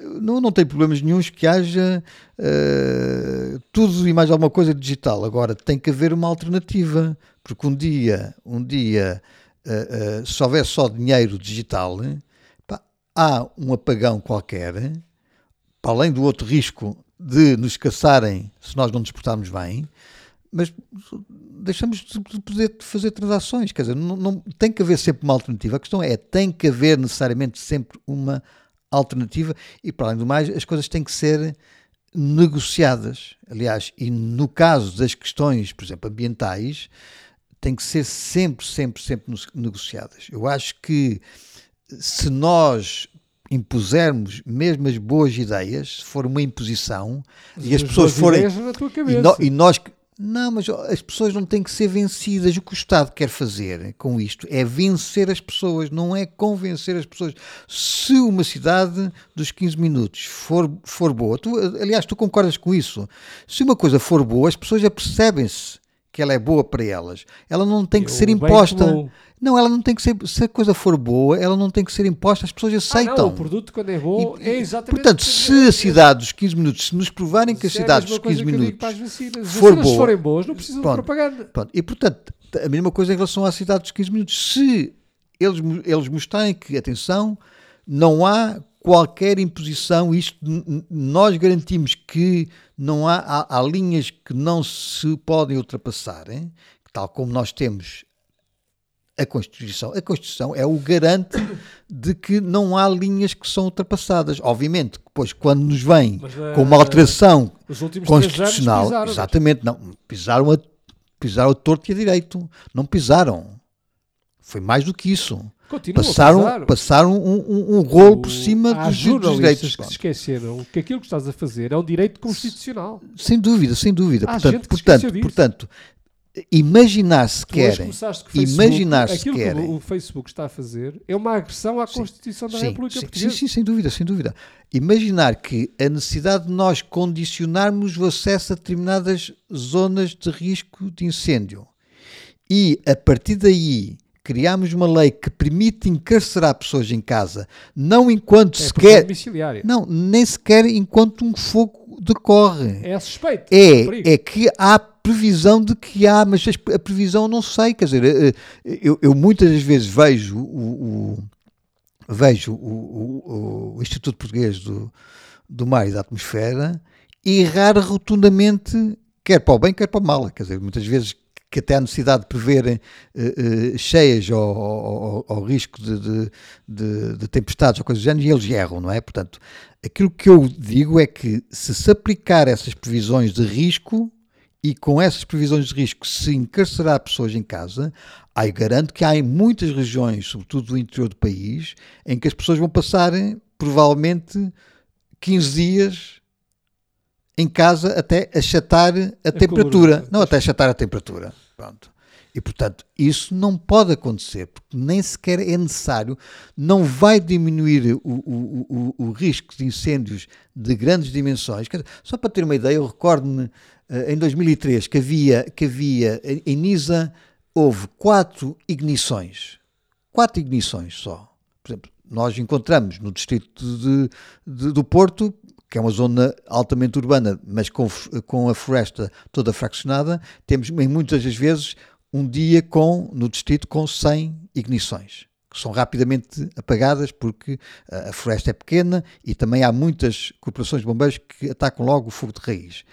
não, não tem problemas nenhums que haja eh, tudo e mais alguma coisa digital. Agora tem que haver uma alternativa, porque um dia, um dia, eh, eh, se houver só dinheiro digital, pá, há um apagão qualquer, para além do outro risco de nos caçarem se nós não nos portarmos bem, mas deixamos de de poder fazer transações. Quer dizer, não, não- tem que haver sempre uma alternativa. A questão é, tem que haver necessariamente sempre uma alternativa e, para além do mais, as coisas têm que ser negociadas. Aliás, e no caso das questões, por exemplo, ambientais, têm que ser sempre, sempre, sempre negociadas. Eu acho que se nós impusermos mesmo as boas ideias, se for uma imposição, e as
As
pessoas forem e, no- e nós Não, mas as pessoas não têm que ser vencidas. O que o Estado quer fazer com isto é vencer as pessoas, não é convencer as pessoas. Se uma cidade dos 15 minutos for, for boa, tu, aliás, tu concordas com isso? Se uma coisa for boa, as pessoas já percebem-se que ela é boa para elas. Ela não tem que
Eu
ser imposta.
comum.
Não, ela não tem que ser. Se a coisa for boa, ela não tem que ser imposta, as pessoas
Ah,
aceitam.
não, o produto quando é bom
E-
é exatamente
Portanto, se a cidade dos 15 minutos, se nos provarem que a
é
cidade
mesma
dos 15
coisa que eu digo
minutos
vacinas.
For
vacinas, se
boa-
forem boas, não precisam
Pronto.
de propaganda.
Pronto, e portanto, a mesma coisa em relação à cidade dos 15 minutos. Se eles, eles mostrarem que, atenção, não há qualquer imposição, isto nós garantimos que não há, há, há linhas que não se podem ultrapassar, hein? tal como nós temos a Constituição. A Constituição é o garante de que não há linhas que são ultrapassadas. Obviamente, depois, quando nos vem
Mas,
com uma
eh,
alteração constitucional,
pisaram,
exatamente, não, pisaram a, pisaram a torto e a direito, não pisaram. Foi mais do que isso.
Continuam a
Passaram, passaram um, um, um rolo por cima dos, dos direitos.
que se esqueceram que aquilo que estás a fazer é um direito constitucional.
Sem dúvida, sem dúvida.
Há
portanto, portanto, portanto, imaginar se
Tu
querem. imaginar se
aquilo
querem.
que o, Facebook está a fazer é uma agressão à Constituição da
Sim,
República
sim, sim,
Portuguesa.
sim, sem dúvida, sem dúvida. Imaginar que a necessidade de nós condicionarmos o acesso a determinadas zonas de risco de incêndio e, a partir daí, criarmos uma lei que permite encarcerar pessoas em casa, não enquanto
É
se
prisão
quer,
domiciliária.
não, nem sequer enquanto um fogo decorre.
É suspeito. perigo.
É, é que há previsão de que há, mas as- a previsão não sei, quer dizer, eh, eh, eu, eu muitas das vezes vejo o, o- vejo o- o Instituto Português do, do Mar e da Atmosfera errar rotundamente, quer para o bem, quer para o mal, quer dizer, muitas vezes que até há necessidade de prever eh, eh, cheias ou, ou- ou risco de, de- de- de tempestades ou coisas do género, e eles erram, não é? Portanto, aquilo que eu digo é que se se aplicar essas previsões de risco e com essas previsões de risco se encarcerar pessoas em casa, aí garanto que há em muitas regiões, sobretudo do interior do país, em que as pessoas vão passar eh, provavelmente 15 dias em casa até achatar a, temperatura.
calor.
Não, até achatar a temperatura. Pronto. E, portanto, isso não pode acontecer, porque nem sequer é necessário, não vai diminuir o, o, o, o risco de incêndios de grandes dimensões. Só para ter uma ideia, eu recordo-me eh, em 2003 que havia, que havia em Nisa, houve quatro ignições. Quatro ignições só. Por exemplo, nós encontramos no distrito de- de- do Porto, que é uma zona altamente urbana, mas com, com a floresta toda fraccionada, temos em muitas das vezes um dia com, no distrito com 100 ignições, que são rapidamente apagadas porque a floresta é pequena e também há muitas corporações de bombeiros que atacam logo o fogo de raiz.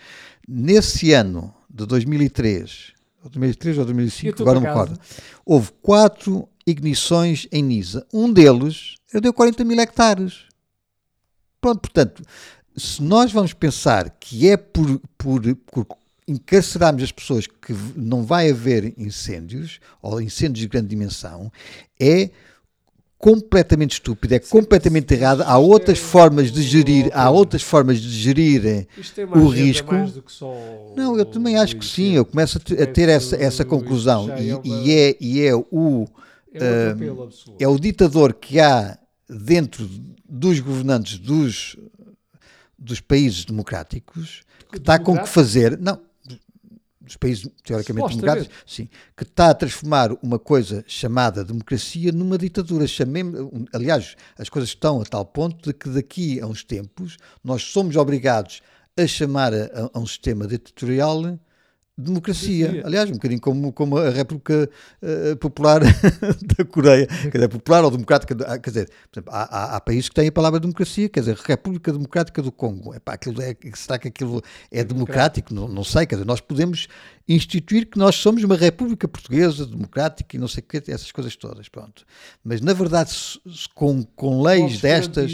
Nesse ano de 2003, ou 2003 ou
E a
2005,
tua
agora não me
casa?
recordo, houve quatro ignições em Nisa. Um deles deu 40 mil hectares. Pronto, portanto, se nós vamos pensar que é por, por, por encarcerarmos as pessoas que não vai haver incêndios, ou incêndios de grande dimensão, é completamente estúpido, é completamente errado. Há outras formas de gerir, há outras formas de gerir eh, o risco. não, eu também acho que sim, eu começo a te- a ter essa, essa conclusão
já
e,
é uma-
e é, e é o
É um absoluto.
é o ditador que há dentro dos governantes dos, dos países democráticos que está com que fazer, não, dos países teoricamente democráticos, sim, que está a transformar uma coisa chamada democracia numa ditadura. Chamemos, aliás, as coisas estão a tal ponto de que daqui a uns tempos nós somos obrigados a chamar a, a um sistema ditatorial democracia.
Democracia.
Aliás, um bocadinho como, como a República eh, Popular da Coreia, quer dizer, popular ou democrática, ah, quer dizer, exemplo, há, há- há países que têm a palavra democracia, quer dizer, República Democrática do Congo. Epá, aquilo é, será que aquilo é democrático? Não, não sei, quer dizer, nós podemos instituir que nós somos uma República Portuguesa democrática e não sei o que, essas coisas todas, pronto. Mas, na verdade, com, com leis destas,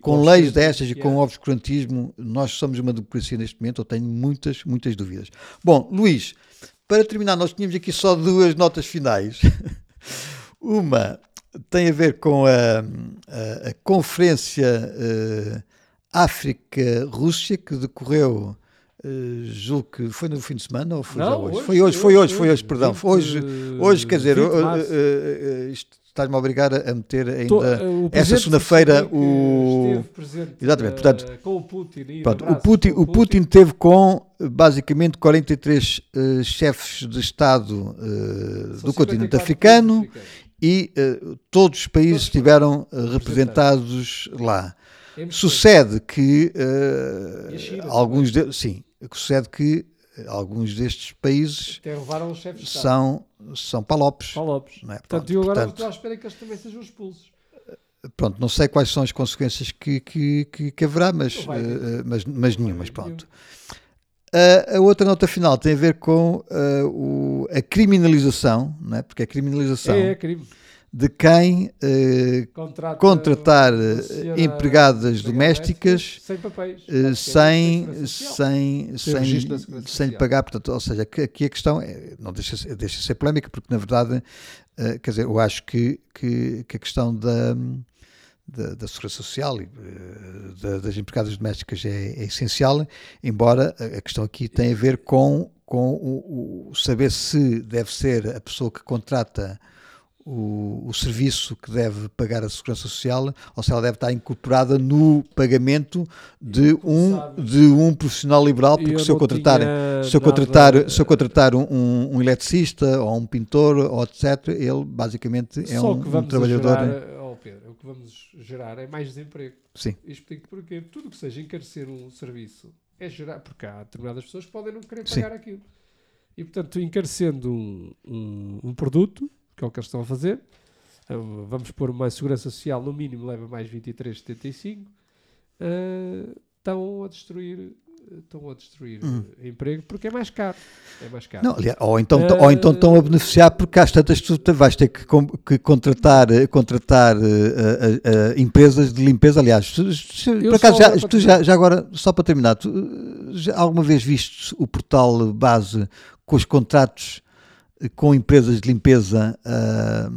com
o
leis
obscurantismo
destas e com obscurantismo, nós somos uma democracia neste momento, eu tenho muitas, muitas dúvidas. Bom, Luís, para terminar, nós tínhamos aqui só duas notas finais. Uma tem a ver com a, a- a conferência eh, África-Rússia que decorreu eh, julgo que foi no fim de semana ou foi
Não,
hoje?
hoje,
Foi hoje, foi hoje, foi hoje, perdão.
20,
Hoje, hoje quer dizer,
20 de
eh,
março.
eh, eh, isto estás-me a obrigar a meter ainda.
Tô- eh, o
essa
presidente
segunda-feira, o- Exatamente,
eh,
portanto,
com o Putin,
Pronto, o Putin,
com
o Putin teve com eh, basicamente 43 eh, chefes de Estado eh, do continente
54
africano e eh, todos os países
Todos
estiveram eh, representados lá.
É
Sucede que eh,
China
alguns de, sim, sucede que eh, alguns destes países são são palopes.
Paulo Lopes.
não é?
Portanto, eu agora
portanto,
estou à espera que eles também sejam expulsos.
pronto, não sei quais são as consequências que, que, que, que haverá, mas, eh, mas, mas nenhumas, pronto. A, a outra nota final tem a ver com eh, o- a criminalização, não é? porque a criminalização
É, é crime.
De quem eh,
Contrata
contratar eh,
senhora
empregadas
empregada
domésticas
sem papéis.
eh,
Basicamente,
sem, sem, sem, sem lhe pagar. Portanto, ou seja, que- aqui a questão é, não deixa, deixa de ser polémica, porque na verdade, eh, quer dizer, eu acho que, que, que a questão da, da, da segurança social e da- das empregadas domésticas é, é essencial, embora a a questão aqui tem a ver com, com o, o saber se deve ser a pessoa que contrata o, o serviço que deve pagar a segurança social ou se ela deve estar incorporada no pagamento de um, de um profissional liberal, porque
eu
se eu contratar, se eu
nada-
contratar, se eu contratar um, um, um eletricista ou um pintor ou etc, ele basicamente é
Só
um,
que
um
vamos
trabalhador.
Gerar, oh Pedro, o que vamos gerar é mais desemprego.
Sim.
Explico porquê. Tudo que seja encarecer um serviço é gerar, porque há determinadas pessoas que podem não querer
Sim.
pagar aquilo. E portanto, encarecendo um, um, um produto, que é o que eles estão a fazer, eh, vamos pôr uma segurança social, no mínimo leva mais 23,75, eh, estão a destruir. Estão a destruir
Hum.
eh, emprego porque é mais caro. É mais caro.
Não, ou, então, ou então estão a beneficiar porque às tantas tu vais ter que, com- que contratar, eh, contratar eh, eh, empresas de limpeza. Aliás, tu- por acaso, já, tu já, já agora, só para terminar, tu já alguma vez viste o portal base com os contratos com empresas de limpeza ah,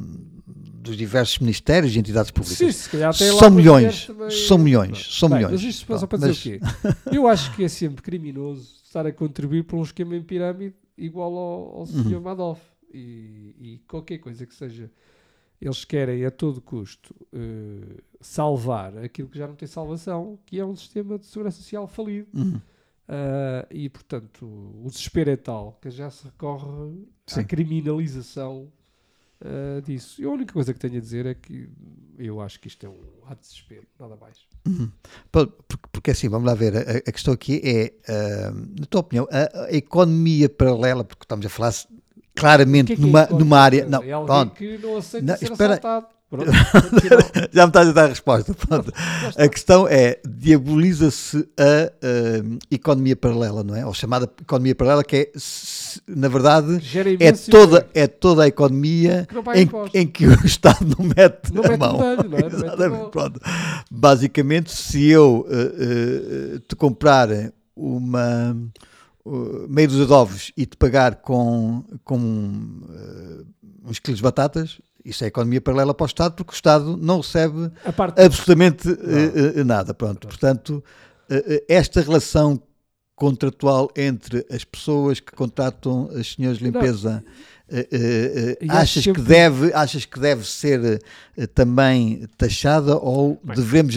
dos diversos ministérios e entidades públicas?
Sim, se calhar lá
São milhões,
também-
são milhões, são
Bem,
milhões.
Mas isto só para dizer
mas-
o quê? Eu acho que é sempre criminoso estar a contribuir para um esquema em pirâmide igual ao, ao
Uhum.
Sr. Madoff. E, e qualquer coisa que seja. Eles querem a todo custo eh, salvar aquilo que já não tem salvação, que é um sistema de segurança social falido.
Uhum.
Ah, e portanto, o desespero é tal que já se recorre
Sim.
à criminalização ah, disso. E a única coisa que tenho a dizer é que eu acho que isto é um ato de desespero, nada mais.
Uhum. Porque, porque assim, vamos lá ver, a, a questão aqui é, ah, na tua opinião, a, a economia paralela, porque estamos a falar claramente
que é que é
numa, numa área. Não,
é alguém
pronto,
que não aceita
Não,
ser
espera-
assaltado. Pronto,
já me estás a dar a resposta. Pronto. A questão é, diaboliza-se a, ah, economia paralela, não é? Ou chamada economia paralela, que é, se- na verdade, é toda, é toda a economia
que não
em, em que o Estado não mete
Não
a
mete
mão.
não é? Não
Exatamente,
mão.
pronto. Basicamente, se eu eh, eh, te comprar uma uh, meio de ovos e te pagar com, com eh, uns quilos de batatas, isso é economia paralela para o Estado, porque o Estado não recebe
A parte
absolutamente eh, eh, nada. Pronto. Portanto, eh, esta relação contratual entre as pessoas que contratam as senhoras de limpeza achas que
sempre-
deve achas que deve ser também taxada ou
Bem,
devemos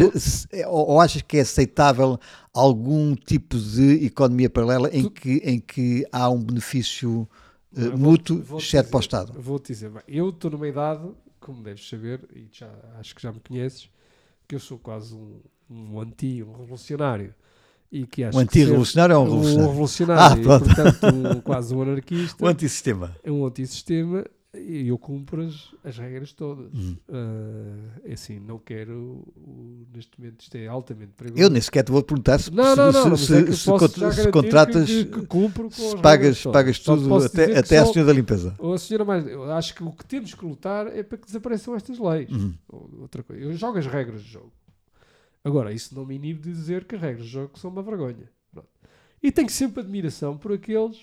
ou, ou achas que é aceitável algum tipo de economia paralela em
Tu-
que em que há um benefício eh, mútuo exceto para o Estado
Vou-te dizer, bem, eu estou numa idade, como deves saber, e já, acho que já me conheces, que eu sou quase um, um anti, um revolucionário. E que acho
um anti-revolucionário ou um
um
revolucionário?
revolucionário,
Ah,
e, portanto, um- quase um anarquista.
o antissistema
é um antissistema e eu cumpro as, as regras todas. Ah, é assim, não quero, o- neste momento, isto é altamente perigoso.
eu nem sequer te vou perguntar se,
Não, não, não,
se,
mas é
se, se, se contratas
que, que, cumpro
se
as
pagas, pagas tudo até, até a
só-
senhora da limpeza.
Ou a senhora mais. Eu acho que o que temos que lutar é para que desapareçam estas leis. Ou Outra coisa. Eu jogo as regras de jogo. Agora, isso não me inibe de dizer que as regras de jogo são uma vergonha. Pronto. E tenho sempre admiração por aqueles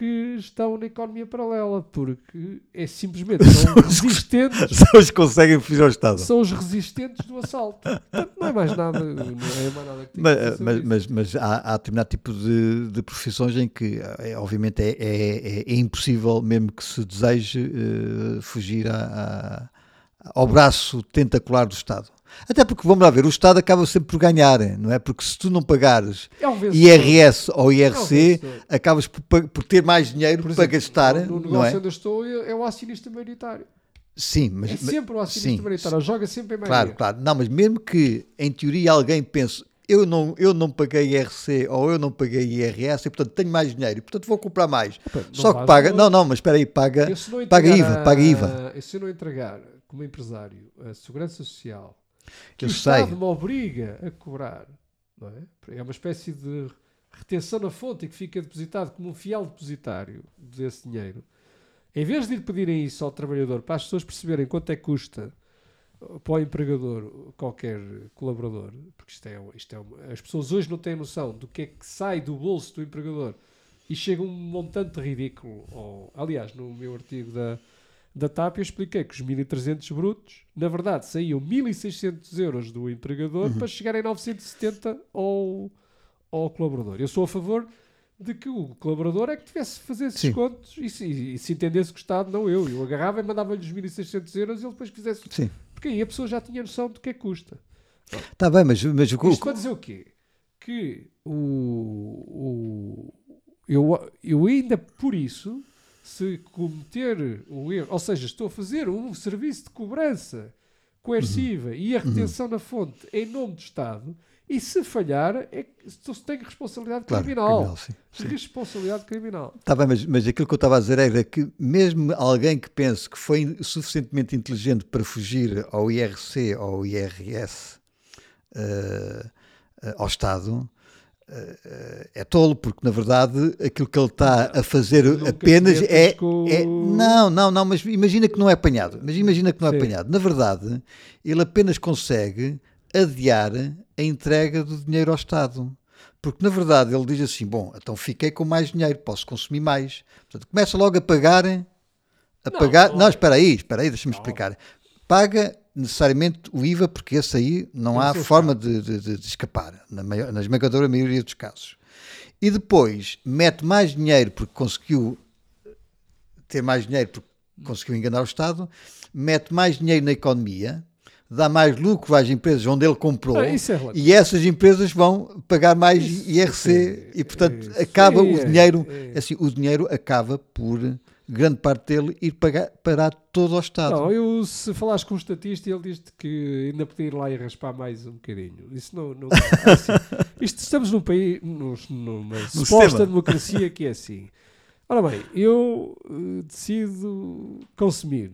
que estão na economia paralela, porque é simplesmente são resistentes,
São os que conseguem fugir ao Estado.
são os resistentes do assalto. Portanto, não é mais nada, não é mais nada que
Mas,
que
mas, mas, mas há, há determinado tipo de, de profissões em que, é, obviamente, é, é, é impossível, mesmo que se deseje, eh, fugir à- ao braço tentacular do Estado. Até porque, vamos lá ver, o Estado acaba sempre por ganhar, não é? Porque se tu não pagares
é.
IRS ou
É
IRC,
vencedor.
acabas por, por ter mais dinheiro
Por
para
exemplo,
gastar,
no, no
não
negócio
é?
onde eu estou é, é o acionista maioritário.
Sim, mas,
É sempre o acionista
sim,
maioritário. Joga sempre em
Claro,
maioria.
claro. Não, mas mesmo que em teoria alguém pense eu não, eu não paguei IRC ou eu não paguei IRS e portanto tenho mais dinheiro e portanto vou comprar mais. Só que paga. Não, não, mas espera aí, paga. Paga IVA,
a-
paga IVA.
eu, Se não entregar como empresário a segurança social que
Eu
o
sei.
Estado me obriga a cobrar, não é? É uma espécie de retenção na fonte que fica depositado como um fiel depositário desse dinheiro. Em vez de lhe pedirem isso ao trabalhador para as pessoas perceberem quanto é que custa uh, para o empregador qualquer colaborador, porque isto é, isto é uma- as pessoas hoje não têm noção do que é que sai do bolso do empregador e chega um montante ridículo. Ou, aliás, no meu artigo da, da TAP eu expliquei que os 1.300 brutos, na verdade, saíam 1.600 euros do empregador para chegarem a 970 ao, ao colaborador. Eu sou a favor de que o colaborador é que tivesse de fazer esses
Sim.
contos e se, e se entendesse que o Estado, não eu. Eu agarrava e mandava-lhe os 1.600 euros e ele depois fizesse.
Sim.
Porque aí a pessoa já tinha noção do que é que custa.
Está bem, mas, mas o que-
Isto para dizer o quê? Que o, o- eu, eu ainda por isso, se cometer um erro, ou seja, estou a fazer um serviço de cobrança coerciva e a retenção na fonte em nome do Estado, e se falhar, é, que tenho responsabilidade
claro,
criminal.
criminal, sim, sim.
Responsabilidade criminal.
Está bem, mas, mas aquilo que eu estava a dizer era que mesmo alguém que pense que foi suficientemente inteligente para fugir ao IRC ou ao IRS eh, eh, ao Estado é tolo, porque na verdade aquilo que ele está a fazer
Nunca
apenas é,
com-
é- Não, não, não, mas imagina que não é apanhado. Mas imagina que não é
Sim.
apanhado. Na verdade, ele apenas consegue adiar a entrega do dinheiro ao Estado. Porque na verdade ele diz assim: bom, então fiquei com mais dinheiro, posso consumir mais. Portanto, começa logo a pagar. A
Não,
pagar.
não
Não,
é.
espera aí, espera aí, deixa-me explicar. Paga necessariamente o IVA, porque esse aí não
Tem
há
seu
forma de, de- de- escapar, na, maior, na esmagadora maioria dos casos. E depois mete mais dinheiro porque conseguiu ter mais dinheiro porque conseguiu enganar o Estado, mete mais dinheiro na economia, dá mais lucro às empresas onde ele comprou
Ah, é
e essas empresas vão pagar mais
Isso
IRC
é-
e portanto
isso.
acaba o
é-
dinheiro
é-
assim o dinheiro acaba por grande parte dele ir pagar, parar todo ao Estado.
Não, eu, se falares com um estatista, ele diz-te que ainda podia ir lá e raspar mais um bocadinho. Isso não. não é assim. Isto estamos num país, num- numa suposta
sistema.
democracia que é assim. Ora bem, eu eh, decido consumir.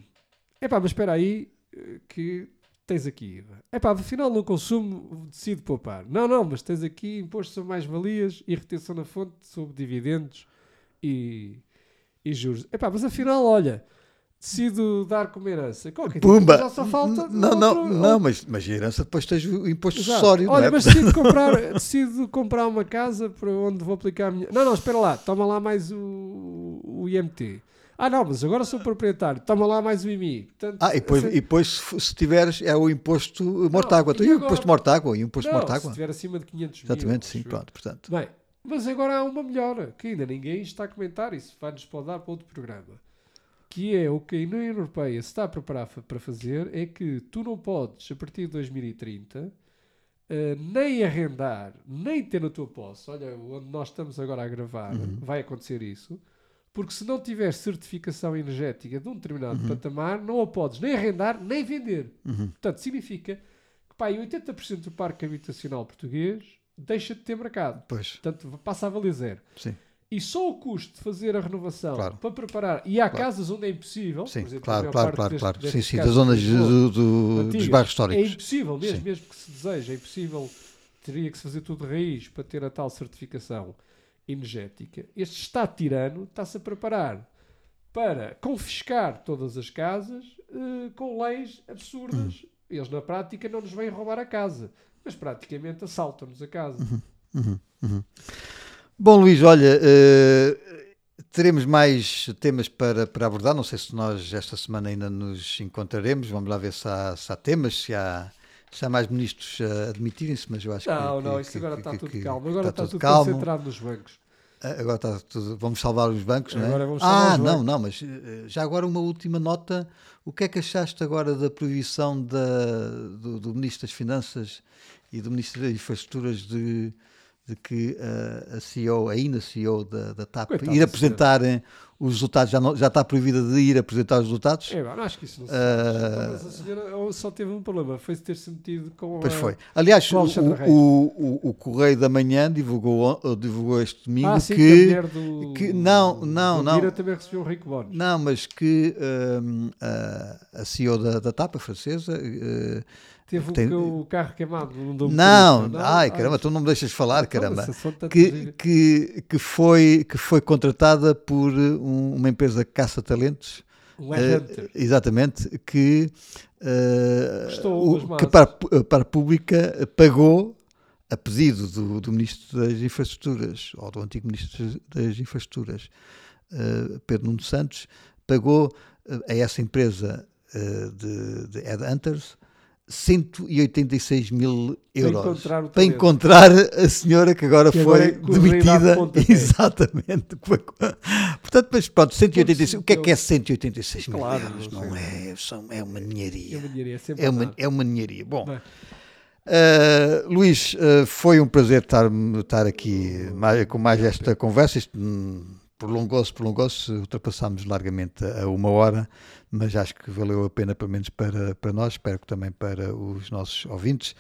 Epá, mas espera aí eh, que tens aqui IVA. Epá, afinal não consumo, decido poupar. Não, não, mas tens aqui imposto sobre mais-valias e retenção na fonte sobre dividendos e, e juros. Epá, mas afinal, olha, decido dar como herança. Qualquer tipo,
Pumba!
Já só falta
não, não,
outro-
não, mas, mas a herança depois tens o imposto
Exato.
acessório,
Olha,
não é?
mas decido comprar, decido comprar uma casa para onde vou aplicar a minha. Não, não, espera lá, toma lá mais o, o IMT. Ah, não, mas agora sou proprietário, toma lá mais o IMI. Portanto,
Ah, e depois,
assim-
e depois se, tiveres é o imposto mortágua.
e
Então, e o imposto mortágua? E o imposto
não, se estiver acima de 500 mil.
Exatamente, sim, pronto, portanto.
Bem, mas agora há uma melhora, que ainda ninguém está a comentar, isso vai-nos dar para outro programa. Que é o que a União Europeia se está a preparar para fazer, é que tu não podes, a partir de 2030, eh, nem arrendar, nem ter na tua posse, olha, onde nós estamos agora a gravar, vai acontecer isso, porque se não tiveres certificação energética de um determinado patamar, não a podes nem arrendar, nem vender.
Uhum.
Portanto, significa que pá, aí 80% do parque habitacional português deixa de ter mercado.
Pois,
Portanto, passa a valer zero.
sim.
E só o custo de fazer a renovação
Claro.
para preparar. E há
Claro.
casas onde é impossível.
Sim,
por exemplo,
claro, claro, claro,
destes-
claro. Sim,
destes
sim,
casos
das zonas do, do- dos bairros
É
históricos.
impossível, mesmo,
Sim.
mesmo que se deseje, é impossível. Teria que se fazer tudo de raiz para ter a tal certificação energética. Este Estado tirano está-se a preparar para confiscar todas as casas eh, com leis absurdas.
Uhum.
Eles, na prática, não nos vêm roubar a casa, mas praticamente assaltam-nos a casa.
Uhum. Bom, Luís, olha, eh, teremos mais temas para, para abordar. Não sei se nós esta semana ainda nos encontraremos. Vamos lá ver se há, se há temas, se há, se há mais ministros a admitirem-se, mas eu acho
Não,
que.
não,
que-
isto
que-
agora
que-
está tudo
que
calmo. Agora está,
tudo
tudo
calmo.
concentrado nos bancos.
Ah, Agora está tudo. Vamos salvar os bancos, não é?
Agora vamos salvar
ah,
os
não,
bancos.
não, mas eh, já agora uma última nota. O que é que achaste agora da proibição da, do, do Ministro das Finanças e do Ministro das Infraestruturas de, de que eh, a CEO, ainda CEO da, da TAP,
Coitado
ir
da
apresentarem os resultados? Já, não, já está proibida de ir apresentar os resultados?
É, eu acho que isso não se. Então, mas a senhora só teve um problema, foi ter-se metido com
Pois
a...
foi. Aliás, o, o, o, o Correio da Manhã divulgou, divulgou este domingo
Ah, sim,
que.
que a do...
que- não, não, não.
Mira também recebeu um rico bónus.
Não, mas que hum, a, a CEO da, da TAP, a francesa. eh,
Teve o
tem-
o, carro queimado. do
não,
motorista,
ai
Ah,
caramba, tu não me deixas falar,
então,
caramba. Que, que, que, foi, que foi contratada por um- uma empresa que caça talentos.
Um
eh,
headhunter.
exatamente, que, eh,
Prestou
o- que para, a pu- para a pública pagou a pedido do, do Ministro das Infraestruturas, ou do antigo Ministro das Infraestruturas, eh, Pedro Nuno Santos, pagou eh, a essa empresa eh, de, de headhunters 186 mil euros
encontrar o
para encontrar a senhora que agora
Que
foi
agora é
demitida. Exatamente. Portanto, mas pronto, 186. O que é que é
eu-
186 mil
Claro,
euros?
não
Não é, são- é uma
É
ninharia.
uma dinheiro, é
É uma, é uma ninharia. Bom, Uh, Luís, uh, foi um prazer estar, estar aqui mais- com mais esta conversa. Isto hum, prolongou-se, prolongou-se, ultrapassámos largamente a uma hora, mas acho que valeu a pena, pelo menos para, para nós, espero que também para os nossos ouvintes.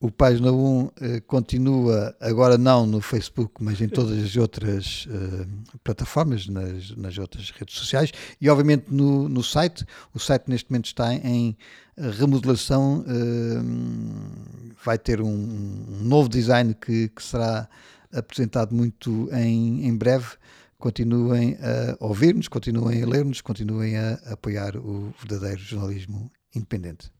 O Página 1 eh, continua, agora não no Facebook, mas em todas as outras eh, plataformas, nas, nas outras redes sociais e, obviamente, no, no site. O site, neste momento, está em remodelação. eh, vai ter um, um novo design que, que será apresentado muito em, em breve. Continuem a ouvir-nos, continuem a ler-nos, continuem a apoiar o verdadeiro jornalismo independente.